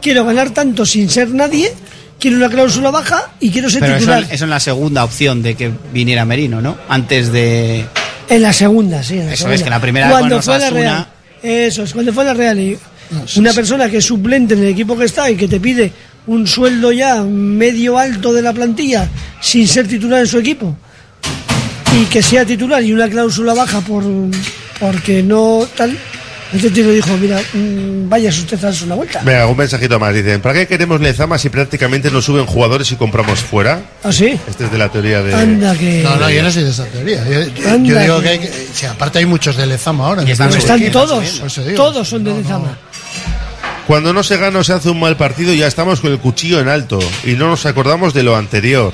Quiero ganar tanto sin ser nadie, quiero una cláusula baja y quiero ser Pero titular. eso en la segunda opción de que viniera Merino, ¿no? Antes de. En la segunda, sí. En la Eso segunda. es, que la primera Cuando con fue la Real. Eso es, cuando fue la Real. Y una persona que es suplente en el equipo que está y que te pide un sueldo ya medio alto de la plantilla sin ser titular en su equipo y que sea titular y una cláusula baja por porque no tal. Este tío le dijo, mira, mm, vayas usted a darse una vuelta. Venga, un mensajito más. Dicen, ¿para qué queremos Lezama si prácticamente nos suben jugadores y compramos fuera? ¿Ah, sí? Este es de la teoría de... Anda que... No, no, yo no soy de esa teoría. Yo, yo- Anda yo digo que- que, hay que- sí, aparte hay muchos de Lezama ahora. Pero Entonces, están ¿qué? todos, todos son de Lezama. Cuando no se gana o se hace un mal partido, ya estamos con el cuchillo en alto y no nos acordamos de lo anterior.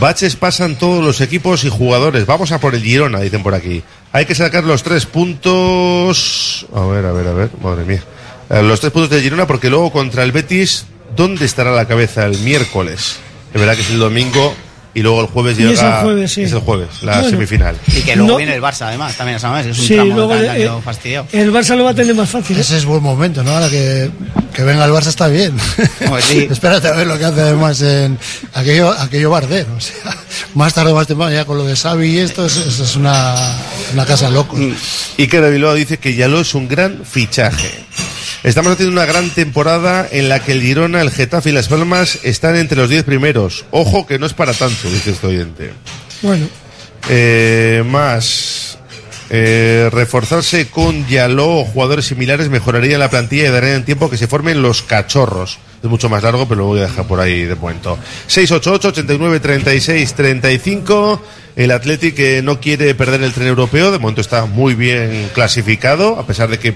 Baches pasan todos los equipos y jugadores. Vamos a por el Girona, dicen por aquí. Hay que sacar los tres puntos. A ver, a ver, a ver, madre mía. Eh, Los tres puntos del Girona, porque luego contra el Betis, ¿dónde estará la cabeza el miércoles? Es verdad que es el domingo y luego el jueves Y llega. es el jueves, sí. es el jueves, la Bueno. semifinal. Y que luego No. viene el Barça, además, también, ¿sabes? Es un Sí, tramo luego de eh, fastidiado. El Barça lo va a tener más fácil. ¿eh? Ese es buen momento, ¿no? Ahora que, que venga el Barça está bien. Pues sí. Espérate a ver lo que hace además en aquello, aquello Barder. O sea, más tarde o más temprano ya con lo de Xavi y esto es, es- es una, una casa loco. Iker de Bilbao dice que Yaló es un gran fichaje. Estamos haciendo una gran temporada en la que el Girona, el Getafe y las Palmas están entre los 10 primeros. Ojo que no es para tanto, dice este oyente. Bueno, Eh, más. eh, reforzarse con Yaló o jugadores similares mejoraría la plantilla y daría en tiempo que se formen los cachorros. Es mucho más largo, pero lo voy a dejar por ahí de momento. 688 89 36 35. El Athletic que no quiere perder el tren europeo, de momento está muy bien clasificado, a pesar de que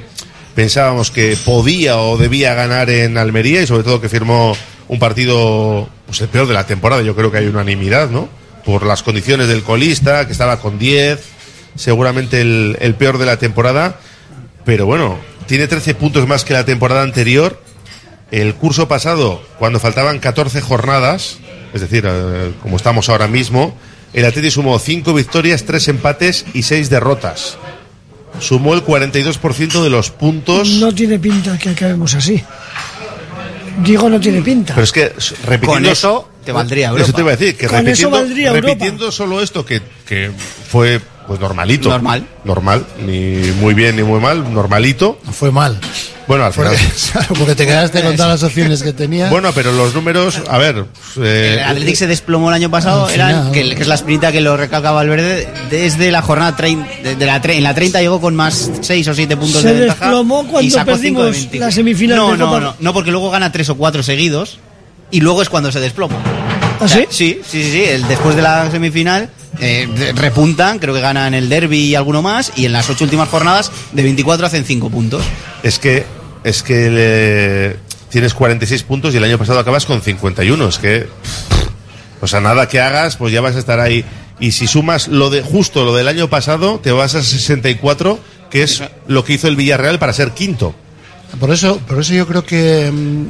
pensábamos que podía o debía ganar en Almería y sobre todo que firmó un partido, pues el peor de la temporada. Yo creo que hay unanimidad, ¿no? Por las condiciones del colista, que estaba con 10, seguramente el, peor de la temporada. Pero bueno, tiene 13 puntos más que la temporada anterior. El curso pasado, cuando faltaban 14 jornadas, es decir, eh, como estamos ahora mismo, el Atleti sumó 5 victorias, 3 empates y 6 derrotas. Sumó el 42% de los puntos. no tiene pinta que acabemos así. Digo, no tiene pinta. Pero es que repitiendo. Con eso te valdría Europa. Eso te iba a decir, que Con eso repitiendo, repitiendo solo esto que, que fue pues normalito. Normal. Normal. Ni muy bien ni muy mal, normalito. Fue mal. Bueno, al final. Porque, porque te quedaste con todas las opciones que tenía. Bueno, pero los números, a ver. eh, El se desplomó el año pasado, Al era, final. que, que es la espinita que lo recalca Valverde, desde la jornada 30, de, de la, tre- en la 30 llegó con más 6 o 7 puntos Se de ventaja. desplomó cuando y sacó cinco de perdimos 20. la semifinal no, de no, Copa. No, no, porque luego gana 3 o 4 seguidos y luego es cuando se desploma. ¿Ah, O sea, sí? Sí, sí, sí, sí, el- después de la semifinal eh, repuntan, creo que ganan el derby y alguno más, y en las 8 últimas jornadas de 24 hacen 5 puntos. Es que, es que le- tienes 46 puntos y el año pasado acabas con 51. Es que, o sea, nada que hagas, pues ya vas a estar ahí. Y si sumas lo de justo lo del año pasado, te vas a 64, que es lo que hizo el Villarreal para ser quinto. Por eso, por eso yo creo que, mm,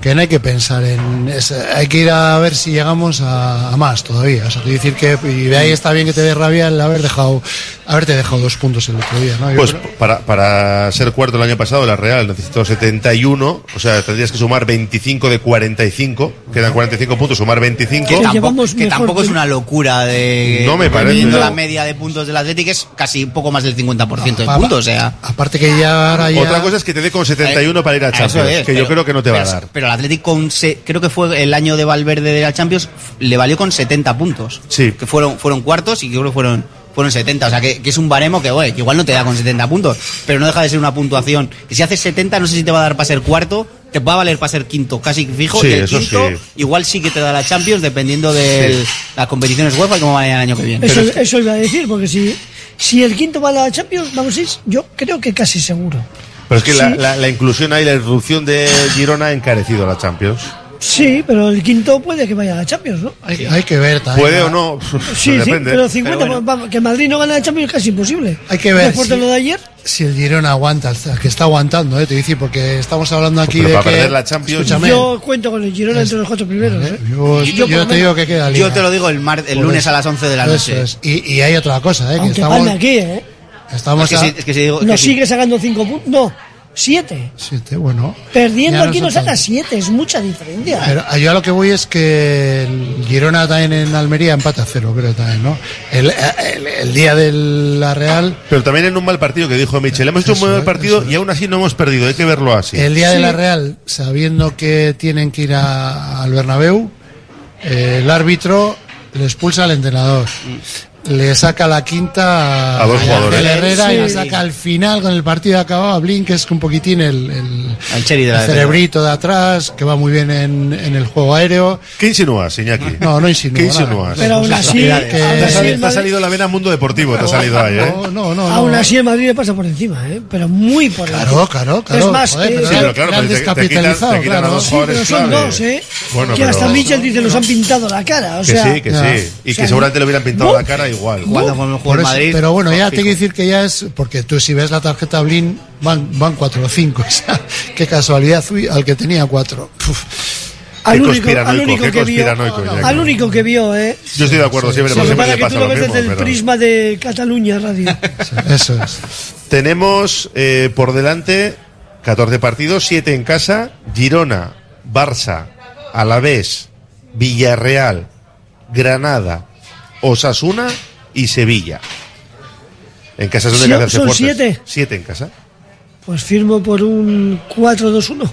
que no hay que pensar en. es- hay que ir a ver si llegamos a, a más todavía. O sea, te decir que. Y de ahí está bien que te dé rabia el haber dejado, haberte dejado dos puntos el otro día, ¿no? Yo Pues creo- para, para ser cuarto el año pasado, la Real necesitó 71, o sea, tendrías que sumar 25 de 45, quedan 45 puntos, sumar 25. Que tampoco, que tampoco es una locura de. No me parece. No. la media de puntos del Atlético es casi un poco más del 50% de Ah, puntos, o sea. Aparte que ya ahora ya. Otra cosa es que te dé con 71 para ir a Eso Champions, es, que yo creo que no te va a pero- dar. Pero el Atlético con se- creo que fue el año de Valverde de la Champions le valió con 70 puntos. Sí. Que fueron fueron cuartos y creo que fueron fueron 70, o sea que, que es un baremo que, oye, que igual no te da con 70 puntos, pero no deja de ser una puntuación que si haces 70 no sé si te va a dar para ser cuarto, te va a valer para ser quinto casi fijo Sí, y el eso quinto sí. igual sí que te da la Champions dependiendo de Sí. las competiciones UEFA y cómo vayan el año que viene. Eso, eso iba a decir, porque si, si el quinto va a la Champions, vamos a ir, yo creo que casi seguro. Pero es que la, Sí. la- la inclusión ahí, la irrupción de Girona ha encarecido la Champions. Sí, pero el quinto puede que vaya a la Champions, ¿no? Hay, hay que ver también. Puede o no, Sí, sí, depende. pero 50, Pero bueno. vamos, que Madrid no gana la Champions es casi imposible. Hay que ver Después de si- lo de ayer, Si el Girona aguanta, el que está aguantando, ¿eh? te decir, porque estamos hablando aquí Pero de para que. perder la Champions- Escúchame, yo cuento con el Girona entre los cuatro primeros. ¿eh? yo, te digo que queda liga. Yo te lo digo el, mar- el Por lunes a las 11 de la noche. es. Y, y hay otra cosa, ¿eh? que Aunque estamos, palme aquí, ¿eh? Estamos Es que a- si- es que si digo- que Nos si- sigue sacando cinco puntos. No, siete. Siete, bueno. Perdiendo aquí nos saca siete, es mucha diferencia. Pero yo a lo que voy es que el Girona también en Almería empata a cero, creo también, ¿no? El, el- el día de la Real, Pero también en un mal partido que dijo Michel. Hemos hecho un Eso es, partido y aún así no hemos perdido. Hay que verlo así. el día de la Real, sabiendo que tienen que ir a- al Bernabéu, eh, el árbitro le expulsa al entrenador. Le saca la quinta A dos jugadores. Herrera y Sí. la saca al final con el partido acabado a Blin, que es un poquitín el, el, Cheri de el cerebrito de atrás, que va muy bien en, en el juego aéreo. ¿Qué insinúas, Iñaki? No, no insinúo ¿Qué insinúas? Pero aún así, que- Te ha, así salido, el te ha Madrid- salido la vena mundo deportivo, te ha salido ahí, ¿eh? No, no, no. aún no. así el Madrid le pasa por encima, ¿eh? pero muy por encima. Claro, claro, claro. Es más, Joder, que- pero Sí, pero claro, te- te quitan- descapitalizado, te quitan a dos Sí, jugadores pero son dos, ¿eh? Bueno, que pero- hasta Michel dice, los han pintado la cara. O Que sea, sí, que sí. Y que seguramente le hubieran pintado la cara igual. Por del eso- Madrid. pero bueno, ya te quiero decir que ya es, porque tú si ves la tarjeta Blin, van, van cuatro o cinco. O sea, qué casualidad, uy, al que tenía cuatro. Uf. al Qué único, conspiranoico, al único qué que vio, conspiranoico, Iñaki. al único que vio, ¿eh? Yo estoy de acuerdo, siempre, que siempre pasa le es que pasa tú lo lo ves mismo. desde el prisma de Cataluña Radio. Eso es. Tenemos eh, por delante 14 partidos, 7 en casa, Girona, Barça, Alavés, Villarreal, Granada, Osasuna y Sevilla. En casa es donde hay que Sí, hacerse son fuertes. siete. Siete en casa. Pues firmo por un 4-2-1.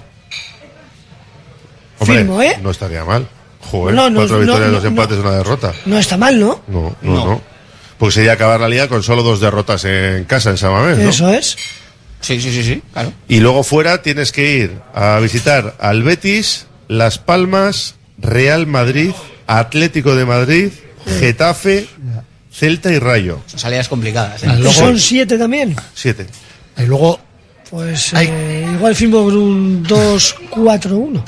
Hombre, Firmo, ¿eh? no estaría mal. Joder, No, no, cuatro no, victorias, no, dos no. empates, una derrota. No está mal, ¿no? No, no, no. Porque sería acabar la liga con solo dos derrotas en casa en Samamés, ¿no? Eso es. Sí, sí, sí, sí, claro. Y luego fuera tienes que ir a visitar al Betis, Las Palmas, Real Madrid, Atlético de Madrid, Getafe, Celta y Rayo. Son salidas complicadas. ¿eh? Ah, luego- Son siete también. Siete. Y luego, Pues eh, igual firmo por un 2-4-1.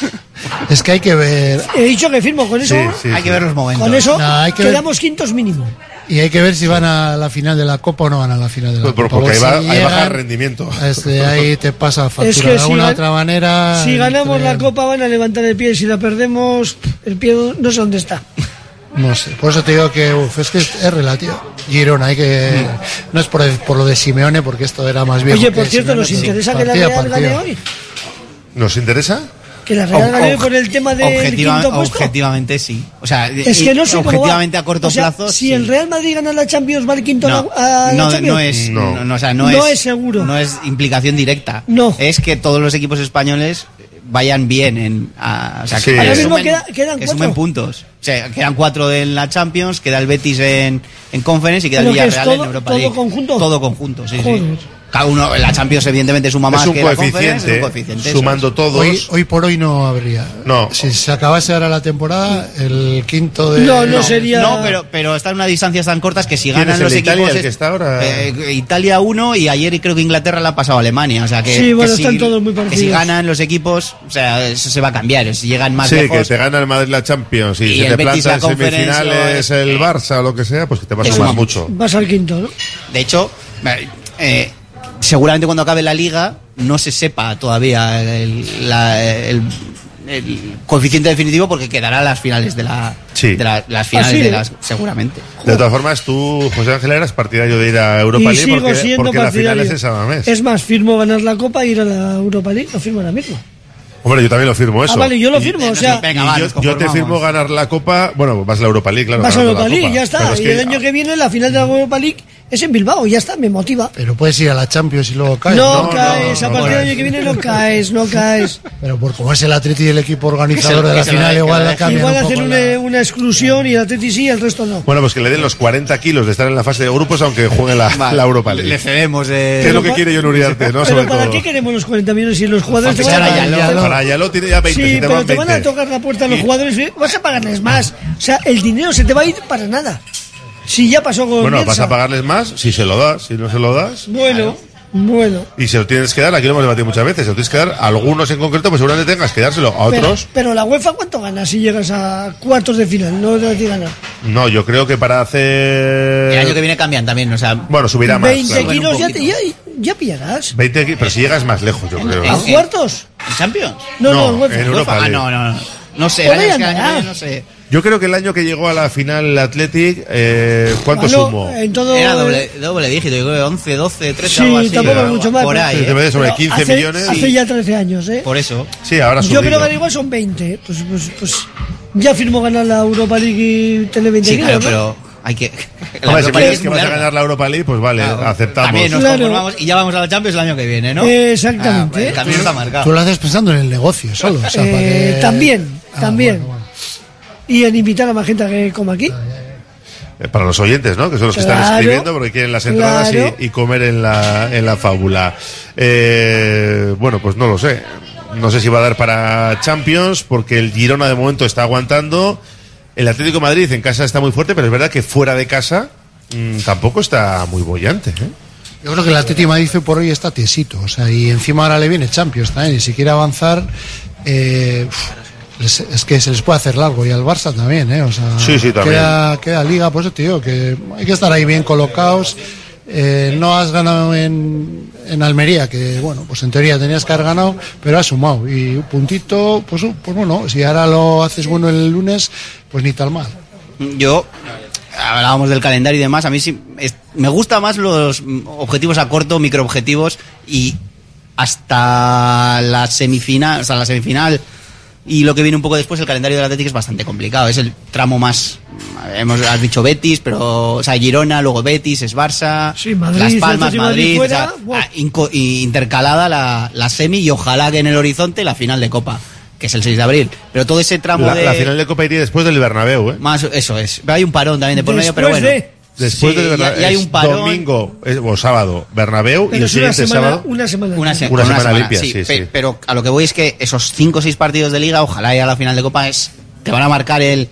es que hay que ver, He dicho que firmo con eso. Sí, sí, Hay sí. que ver los momentos. Con eso No, hay que ver- quedamos quintos mínimo. y hay que ver si van a la final de la Copa o no van a la final de la Pues Copa. porque ahí, si va, ahí baja llegan, el rendimiento. este, ahí te pasa factura Es que de si alguna gan- otra manera. Si ganamos entre- la copa van a levantar el pie. Si la perdemos, el pie no sé dónde está. No sé, por eso te digo que uf, es que es, relativo. Girona, hay que. No es por, el- por lo de Simeone, porque esto era más bien. Oye, por cierto, ¿nos interesa que la Real gane hoy? ¿Nos interesa? Que la Real gane hoy por el tema del objetiva- objetivamente sí. O sea, Es que no sé objetivamente a corto O sea, plazo. Si sí. el Real Madrid gana la Champions, va el quinto no, a la no, Champions. no es, No. no, no, o sea, no, No es, es seguro. No es implicación directa. No. Es que todos los equipos españoles vayan bien en, a- o sea, que, sumen, queda- quedan que sumen puntos. O sea, quedan cuatro en la Champions, queda el Betis en, en Conference y queda el Pero es Villarreal en todo- Europa todo League. conjunto. Todo conjunto, sí, sí. Cada uno, la Champions evidentemente suma más es un que la Conference, es coeficiente, un coeficiente, sumando es. todos. Hoy, hoy por hoy no habría. No. Si se acabase ahora la temporada, el quinto de. No, no sería- No, pero, pero están unas distancias tan cortas que si ¿Quién ganan es el los de Italia, equipos. el que está ahora? eh, Italia 1 y ayer creo que Inglaterra la ha pasado a Alemania. O sea que, Sí, bueno, que si, están todos muy que si parecidos. ganan los equipos, o sea, eso se va a cambiar. Si llegan más Sí, que lejos. te gana el Madrid la Champions y, Y si el te planta la en semifinales el Barça o lo que sea, pues que te vas a sumar va mucho. Vas al quinto, ¿no? De hecho, eh, seguramente cuando acabe la liga no se sepa todavía el, la- el- el coeficiente definitivo porque quedará a las finales de la, Sí. de la- las finales Ah, sí, de las seguramente. De todas formas, tú, José Ángel, eras partidario de ir a Europa y League sigo porque, siendo porque la final es ese mes. Es más, firmo ganar la Copa e ir a la Europa League, lo firmo ahora mismo. Hombre, yo también lo firmo eso. Ah, vale, yo lo Y- firmo, o sea... yo, yo te firmo ganar la Copa, bueno, vas a la Europa League, claro. Vas a Europa la League, Copa. ya está. Y el año que viene la final de la Europa League es en Bilbao, ya está, me motiva. Pero puedes ir a la Champions y luego caes. No, caes, a partir del año que viene no caes, no caes. Pero por como es el Atleti el equipo organizador de la final, igual la cambian Igual un poco hacen la- una, una exclusión y el Atleti sí el resto no. Bueno, pues que le den los 40 kilos de estar en la fase de grupos, aunque juegue la, Vale, la Europa League. Le cedemos de... ¿Qué es lo que quiere John Uriarte, no? Pero Sobre ¿para todo. qué queremos los 40 millones si los jugadores te van a Ayalo. Para Ayalo tiene ya 20, Sí, si te pero van te van 20. a tocar la puerta a los jugadores, ¿eh? vas a pagarles más. O sea, el dinero se te va a ir para nada. Si ya pasó con Bueno, vas Bielsa. a pagarles más si se lo das, si no se lo das. Bueno, bueno. Y se lo tienes que dar, aquí lo hemos debatido muchas veces, se lo tienes que dar a algunos en concreto, pues seguramente tengas que dárselo a Pero, otros. pero la UEFA, ¿cuánto gana si llegas a cuartos de final? No te decir ganar. No, yo creo que para hacer... El año que viene cambian también, o sea... Bueno, subirá más. 20 claro. kilos ya, te, ya, ya pillarás. 20 ki- pero si llegas más lejos, yo creo. ¿A cuartos? ¿En Champions? No, No, no, UEFA. en Europa Ah, League. no, no, no. No sé, el ahí año, es que el año que andará. viene no sé. Yo creo que el año que llegó a la final el Athletic, eh, ¿cuánto Ganó sumo? En todo, Era doble, doble dígito, yo creo que 11, 12, 13, Sí, algo así. tampoco es mucho más. Por ahí, ¿eh? sobre Pero 15 hace, millones. Hace ya 13 años, ¿eh? Por eso. Sí, ahora Yo creo que al igual son 20. Pues, pues, pues ya firmó ganar la Europa League y tener 20 Sí, claro, ¿no? pero hay que... la Hombre, si Europa me League dices es que vas a ganar la Europa League, pues vale, Claro. aceptamos. También nos Claro. conformamos y ya vamos a la Champions el año que viene, ¿no? Eh, exactamente. Ah, pues el camino está marcado. Tú lo haces pensando en el negocio solo. O sea, para Eh, que- También, Ah, también. bueno, bueno. Y en invitar a más gente a que coma aquí. Eh, Para los oyentes, ¿no? Que son los que están escribiendo porque quieren las entradas claro. y, y comer en la, en la fábula. Eh, bueno, pues no lo sé. No sé si va a dar para Champions porque el Girona de momento está aguantando. El Atlético de Madrid en casa está muy fuerte, pero es verdad que fuera de casa mm, tampoco está muy bollante. ¿eh? Yo creo que el Atlético de Madrid hoy por hoy está tiesito. O sea, y encima ahora le viene Champions también. Y si quiere avanzar, eh, uf, es que se les puede hacer largo. Y al Barça también, ¿eh? O sea, Sí, sí, también. Queda, queda liga, pues digo que hay que estar ahí bien colocados. Eh, no has ganado en, en Almería, que bueno, pues en teoría tenías que haber ganado, pero has sumado. Y un puntito, pues, uh, pues bueno, si ahora lo haces bueno el lunes, pues ni tal mal. Yo, hablábamos del calendario y demás, a mí sí, es- me gusta más los objetivos a corto, microobjetivos y hasta la semifinal, hasta la semifinal y lo que viene un poco después, el calendario del Atlético es bastante complicado. Es el tramo más, hemos has dicho Betis, pero, o sea, Girona, luego Betis, es Barça, Madrid, Las Palmas, Madrid Madrid, o sea, fuera, ah, intercalada la, la semi y ojalá que en el horizonte la final de Copa, que es el 6 de abril. Pero todo ese tramo La, de... la final de Copa iría después del Bernabéu, ¿eh? Más, eso es. Hay un parón también de por medio, pero bueno. de- Después Sí, del Bernabéu. y hay un parón. Domingo o sábado, Bernabéu y el una siguiente semana, sábado. una semana. Una, antes. se- Una con semana limpia, sí, pe- sí. Pero a lo que voy es que esos 5 o 6 partidos de liga, ojalá ya a la final de Copa, es te van a marcar el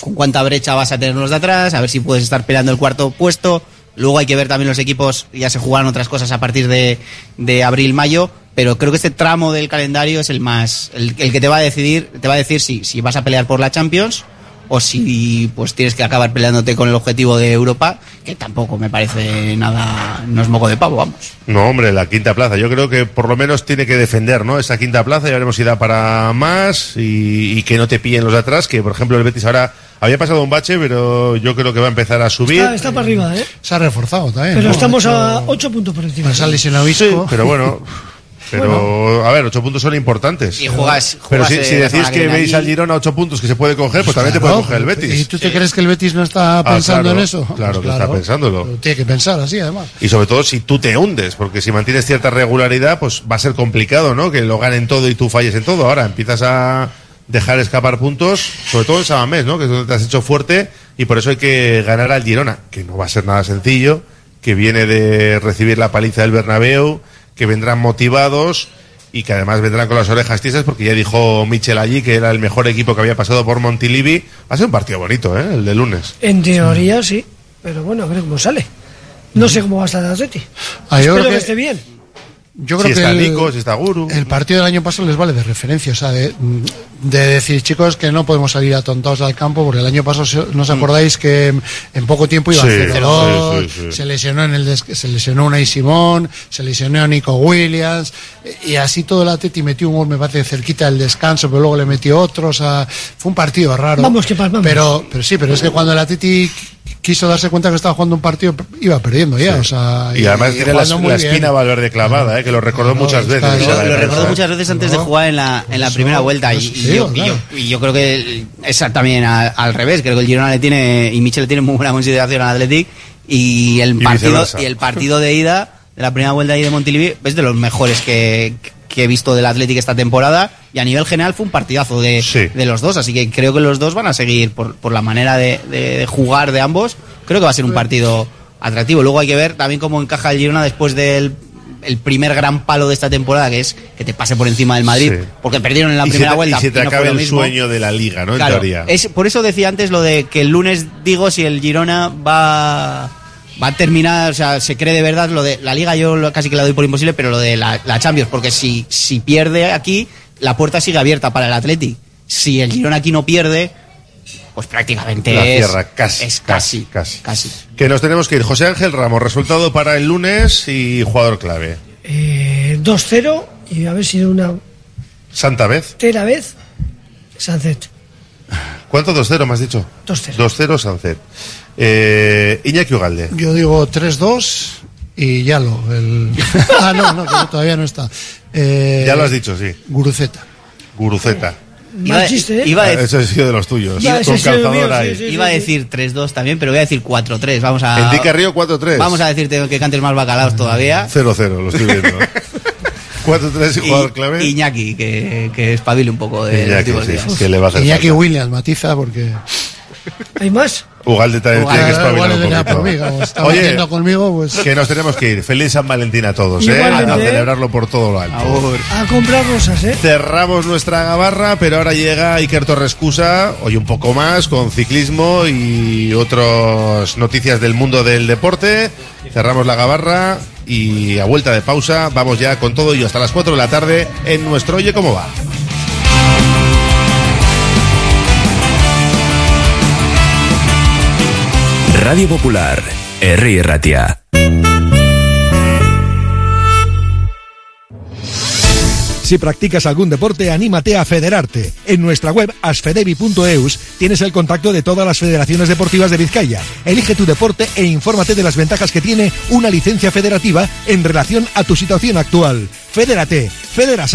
con cuánta brecha vas a tener los de atrás, a ver si puedes estar peleando el cuarto puesto. Luego hay que ver también los equipos, ya se jugaron otras cosas a partir de, de abril-mayo, pero creo que este tramo del calendario es el más, el, el que te va a decidir, te va a decir si, si vas a pelear por la Champions o si pues tienes que acabar peleándote con el objetivo de Europa, que tampoco me parece nada, no es moco de pavo, vamos. No, hombre, la quinta plaza. Yo creo que por lo menos tiene que defender, ¿no? Esa quinta plaza, ya veremos si da para más y, y que no te pillen los de atrás, que por ejemplo el Betis ahora había pasado un bache, pero yo creo que va a empezar a subir. Está, está para arriba, ¿eh? Se ha reforzado también. Pero ¿no? estamos a hecho- 8 puntos por encima. Pues Sí, pero bueno. Pero, a ver, ocho puntos son importantes. Y juegas- Pero juegas, si, decís que veis al Girona ocho puntos que se puede coger, pues también te puede coger el Betis. ¿Y tú te crees que el Betis no está Ah, pensando claro, en eso? Claro Pues que está pensándolo. Tiene que pensar así, además. Y sobre todo si tú te hundes, porque si mantienes cierta regularidad, pues va a ser complicado, ¿no? Que lo ganen todo y tú falles en todo. Ahora empiezas a dejar escapar puntos, sobre todo en Sabamés, ¿no? Que es donde te has hecho fuerte y por eso hay que ganar al Girona, que no va a ser nada sencillo, que viene de recibir la paliza del Bernabéu, que vendrán motivados y que además vendrán con las orejas tiesas porque ya dijo Michel allí que era el mejor equipo que había pasado por Montilivi. Va a ser un partido bonito, ¿eh? El de lunes. En teoría sí, pero bueno, a ver cómo sale. No sé cómo va a estar el Atleti. Ah, Espero que- esté bien. Yo creo si que está el- Nico, si está Guru. El partido del año pasado les vale de referencia, o sea, de, de decir, chicos, que no podemos salir atontados al campo, porque el año pasado, ¿no os acordáis que en poco tiempo iba Sí, 0-2, sí, sí, sí. se lesionó en el des- se lesionó Unai Simón, se lesionó Nico Williams, y así todo el Atleti metió un gol, me parece, cerquita del descanso, pero luego le metió otro, o sea, fue un partido raro. Vamos, que palmamos. Pero, pero sí, pero es que cuando el Atleti quiso darse cuenta que estaba jugando un partido, iba perdiendo ya, o sea, Y además tiene la, la espina Valverde clavada, eh, que lo recordó muchas veces. esa Lo, recordó muchas veces antes de jugar en la, en la primera vuelta y, y yo, y, yo, y yo creo que el- es también al, al revés, creo que el Girona le tiene y Michel le tiene muy buena consideración al Athletic y el Y partido y el partido de ida de la primera vuelta ahí de Montilivi es de los mejores que, que he visto del Athletic esta temporada y a nivel general fue un partidazo de, de los dos, así que creo que los dos van a seguir por, por la manera de, jugar de ambos, creo que va a ser un partido atractivo. Luego hay que ver también cómo encaja el Girona después del el primer gran palo de esta temporada, que es que te pase por encima del Madrid, Sí. porque perdieron en la y primera se te, vuelta. y se te y no el mismo. sueño de la liga, ¿no? Claro, en teoría. es, por eso decía antes lo de que el lunes digo si el Girona va va a terminar, o sea, se cree de verdad lo de la liga yo lo- casi que la doy por imposible, pero lo de la, la Champions, porque si, si pierde aquí, la puerta sigue abierta para el Athletic. Si el Girona aquí no pierde, pues prácticamente La es, cierra casi, es casi, casi, casi. Que nos tenemos que ir. José Ángel Ramos, resultado para el lunes y jugador clave. Eh, 2-0 y a ver si de una Santa Vez. tercera vez Sancet. ¿Cuánto 2-0 me has dicho? 2-0. 2-0 Sancet. Eh, Iñaki Ugalde. Yo digo 3-2 y Yalo. El... ah, no, no, que todavía no está. Eh, Ya lo has dicho, sí. Guruceta. Guruceta. Iba, chiste, ¿eh? iba a Ah, Eso ha sido de los tuyos. Iba- Con ese ha sido calzador mío, ahí. sí, sí, Iba a decir 3-2 también, pero voy a decir 4-3. Vamos a. Enrique Río 4-3. Vamos a decirte que cantes más bacalaos todavía. 0-0, lo estoy viendo. 4-3 y jugador clave. Iñaki, que, que espabile un poco de los Iñaki, últimos sí, días. que le va a hacer Iñaki falta. Williams, matiza porque. ¿Hay más? Ugalde también Ugalde, tiene que espabilar un poquito. está Oye, conmigo, pues. que nos tenemos que ir. Feliz San Valentín a todos, ¿eh? Igualmente, A celebrarlo por todo lo alto. A comprar rosas, ¿eh? Cerramos nuestra gabarra, pero ahora llega Iker Torrescusa, hoy un poco más, con ciclismo y otras noticias del mundo del deporte. Cerramos la gabarra y a vuelta de pausa vamos ya con todo ello hasta las 4 de la tarde en nuestro Oye Cómo Va. Radio Popular, Herri Ratia. Si practicas algún deporte, anímate a federarte. En nuestra web asfedevi.eus tienes el contacto de todas las federaciones deportivas de Vizcaya. Elige tu deporte e infórmate de las ventajas que tiene una licencia federativa en relación a tu situación actual. Fedérate, Federas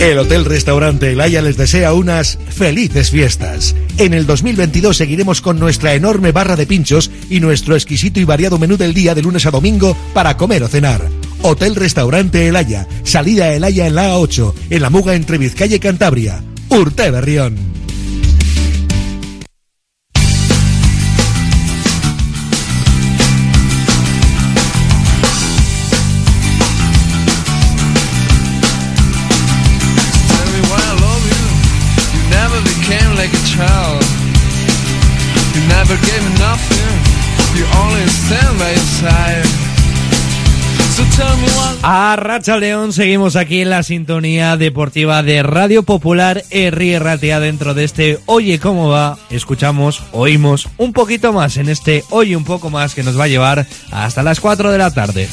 El Hotel Restaurante El Haya les desea unas felices fiestas. En el 2022 seguiremos con nuestra enorme barra de pinchos y nuestro exquisito y variado menú del día de lunes a domingo para comer o cenar. Hotel Restaurante El Haya, salida El Haya en la A8, en la Muga entre Vizcaya y Cantabria. Urte Berrión. A Racha León seguimos aquí en la sintonía deportiva de Radio Popular R Ratia dentro de este Oye cómo va. Escuchamos, oímos un poquito más en este Oye un poco más que nos va a llevar hasta las 4 de la tarde.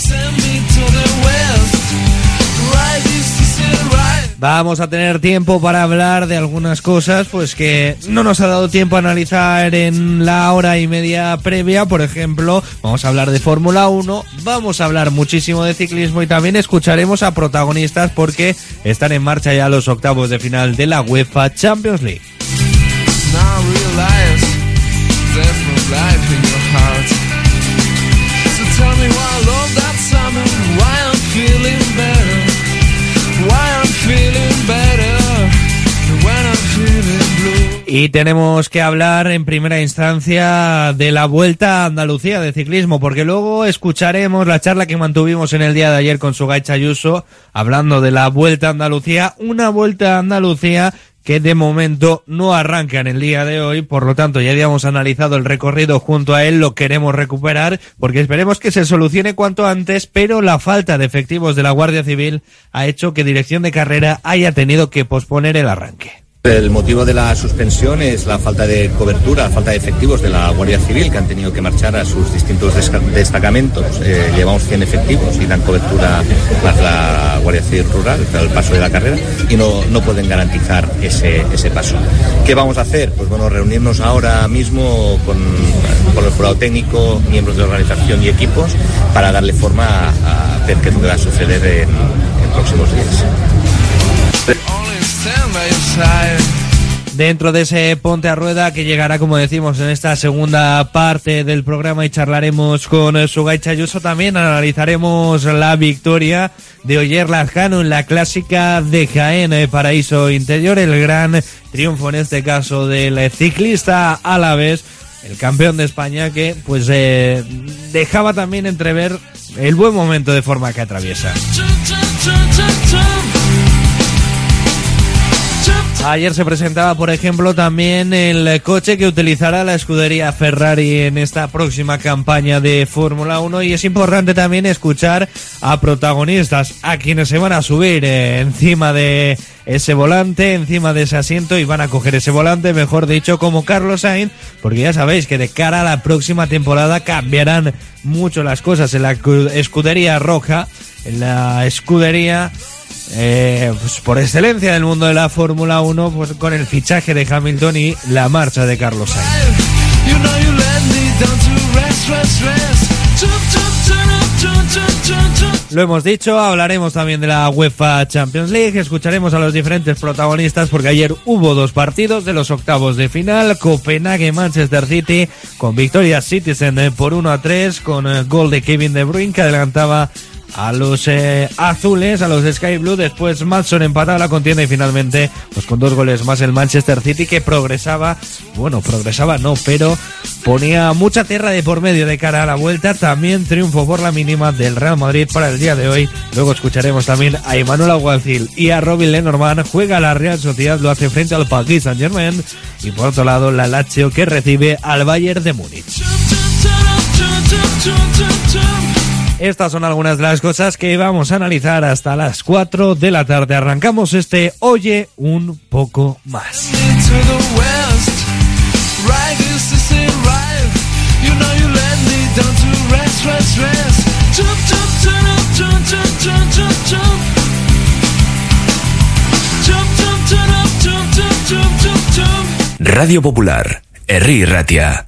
Vamos a tener tiempo para hablar de algunas cosas pues que no nos ha dado tiempo a analizar en la hora y media previa, por ejemplo, vamos a hablar de Fórmula 1, vamos a hablar muchísimo de ciclismo y también escucharemos a protagonistas porque están en marcha ya los octavos de final de la UEFA Champions League. Y tenemos que hablar en primera instancia de la Vuelta a Andalucía de ciclismo, porque luego escucharemos la charla que mantuvimos en el día de ayer con Sugay Chayuso, hablando de la Vuelta a Andalucía, una Vuelta a Andalucía que de momento no arranca en el día de hoy, por lo tanto ya habíamos analizado el recorrido junto a él, lo queremos recuperar porque esperemos que se solucione cuanto antes, pero la falta de efectivos de la Guardia Civil ha hecho que Dirección de Carrera haya tenido que posponer el arranque. El motivo de la suspensión es la falta de cobertura, la falta de efectivos de la Guardia Civil que han tenido que marchar a sus distintos destacamentos. Eh, llevamos 100 efectivos y dan cobertura más la Guardia Civil Rural al paso de la carrera y no, no pueden garantizar ese, ese paso. ¿Qué vamos a hacer? Pues bueno, reunirnos ahora mismo con, con el jurado técnico, miembros de organización y equipos para darle forma a, a ver qué es lo que va a suceder en, en próximos días. Dentro de ese ponte a rueda que llegará, como decimos, en esta segunda parte del programa y charlaremos con Sugay Chayuso, también analizaremos la victoria de Oyer Lazcano en la clásica de Jaén, eh, Paraíso Interior, el gran triunfo en este caso del ciclista a la vez, el campeón de España que pues eh, dejaba también entrever el buen momento de forma que atraviesa. Ayer se presentaba, por ejemplo, también el coche que utilizará la escudería Ferrari en esta próxima campaña de Fórmula 1 y es importante también escuchar a protagonistas, a quienes se van a subir eh, encima de ese volante, encima de ese asiento y van a coger ese volante, mejor dicho, como Carlos Sainz, porque ya sabéis que de cara a la próxima temporada cambiarán mucho las cosas en la escudería roja, en la escudería eh, pues por excelencia del mundo de la Fórmula 1, pues con el fichaje de Hamilton y la marcha de Carlos Sainz. Lo hemos dicho, hablaremos también de la UEFA Champions League, escucharemos a los diferentes protagonistas porque ayer hubo dos partidos de los octavos de final, Copenhague-Manchester City con victoria Citizen eh, por 1 a 3 con el gol de Kevin De Bruyne que adelantaba a los eh, azules, a los Sky Blue. Después Madson empataba la contienda y finalmente, pues con dos goles más el Manchester City que progresaba, bueno, progresaba no, pero ponía mucha tierra de por medio de cara a la vuelta. También triunfo por la mínima del Real Madrid para el día de hoy. Luego escucharemos también a Emanuel Aguacil y a Robin Lenormand. Juega la Real Sociedad, lo hace frente al Paris Saint Germain. Y por otro lado, la Lazio que recibe al Bayern de Múnich. Estas son algunas de las cosas que vamos a analizar hasta las 4 de la tarde. Arrancamos este Oye un poco más. Radio Popular, Herri Ratia.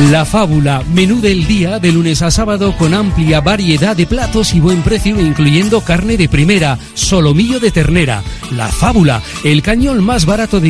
La Fábula, menú del día de lunes a sábado con amplia variedad de platos y buen precio incluyendo carne de primera, solomillo de ternera. La Fábula, el cañón más barato de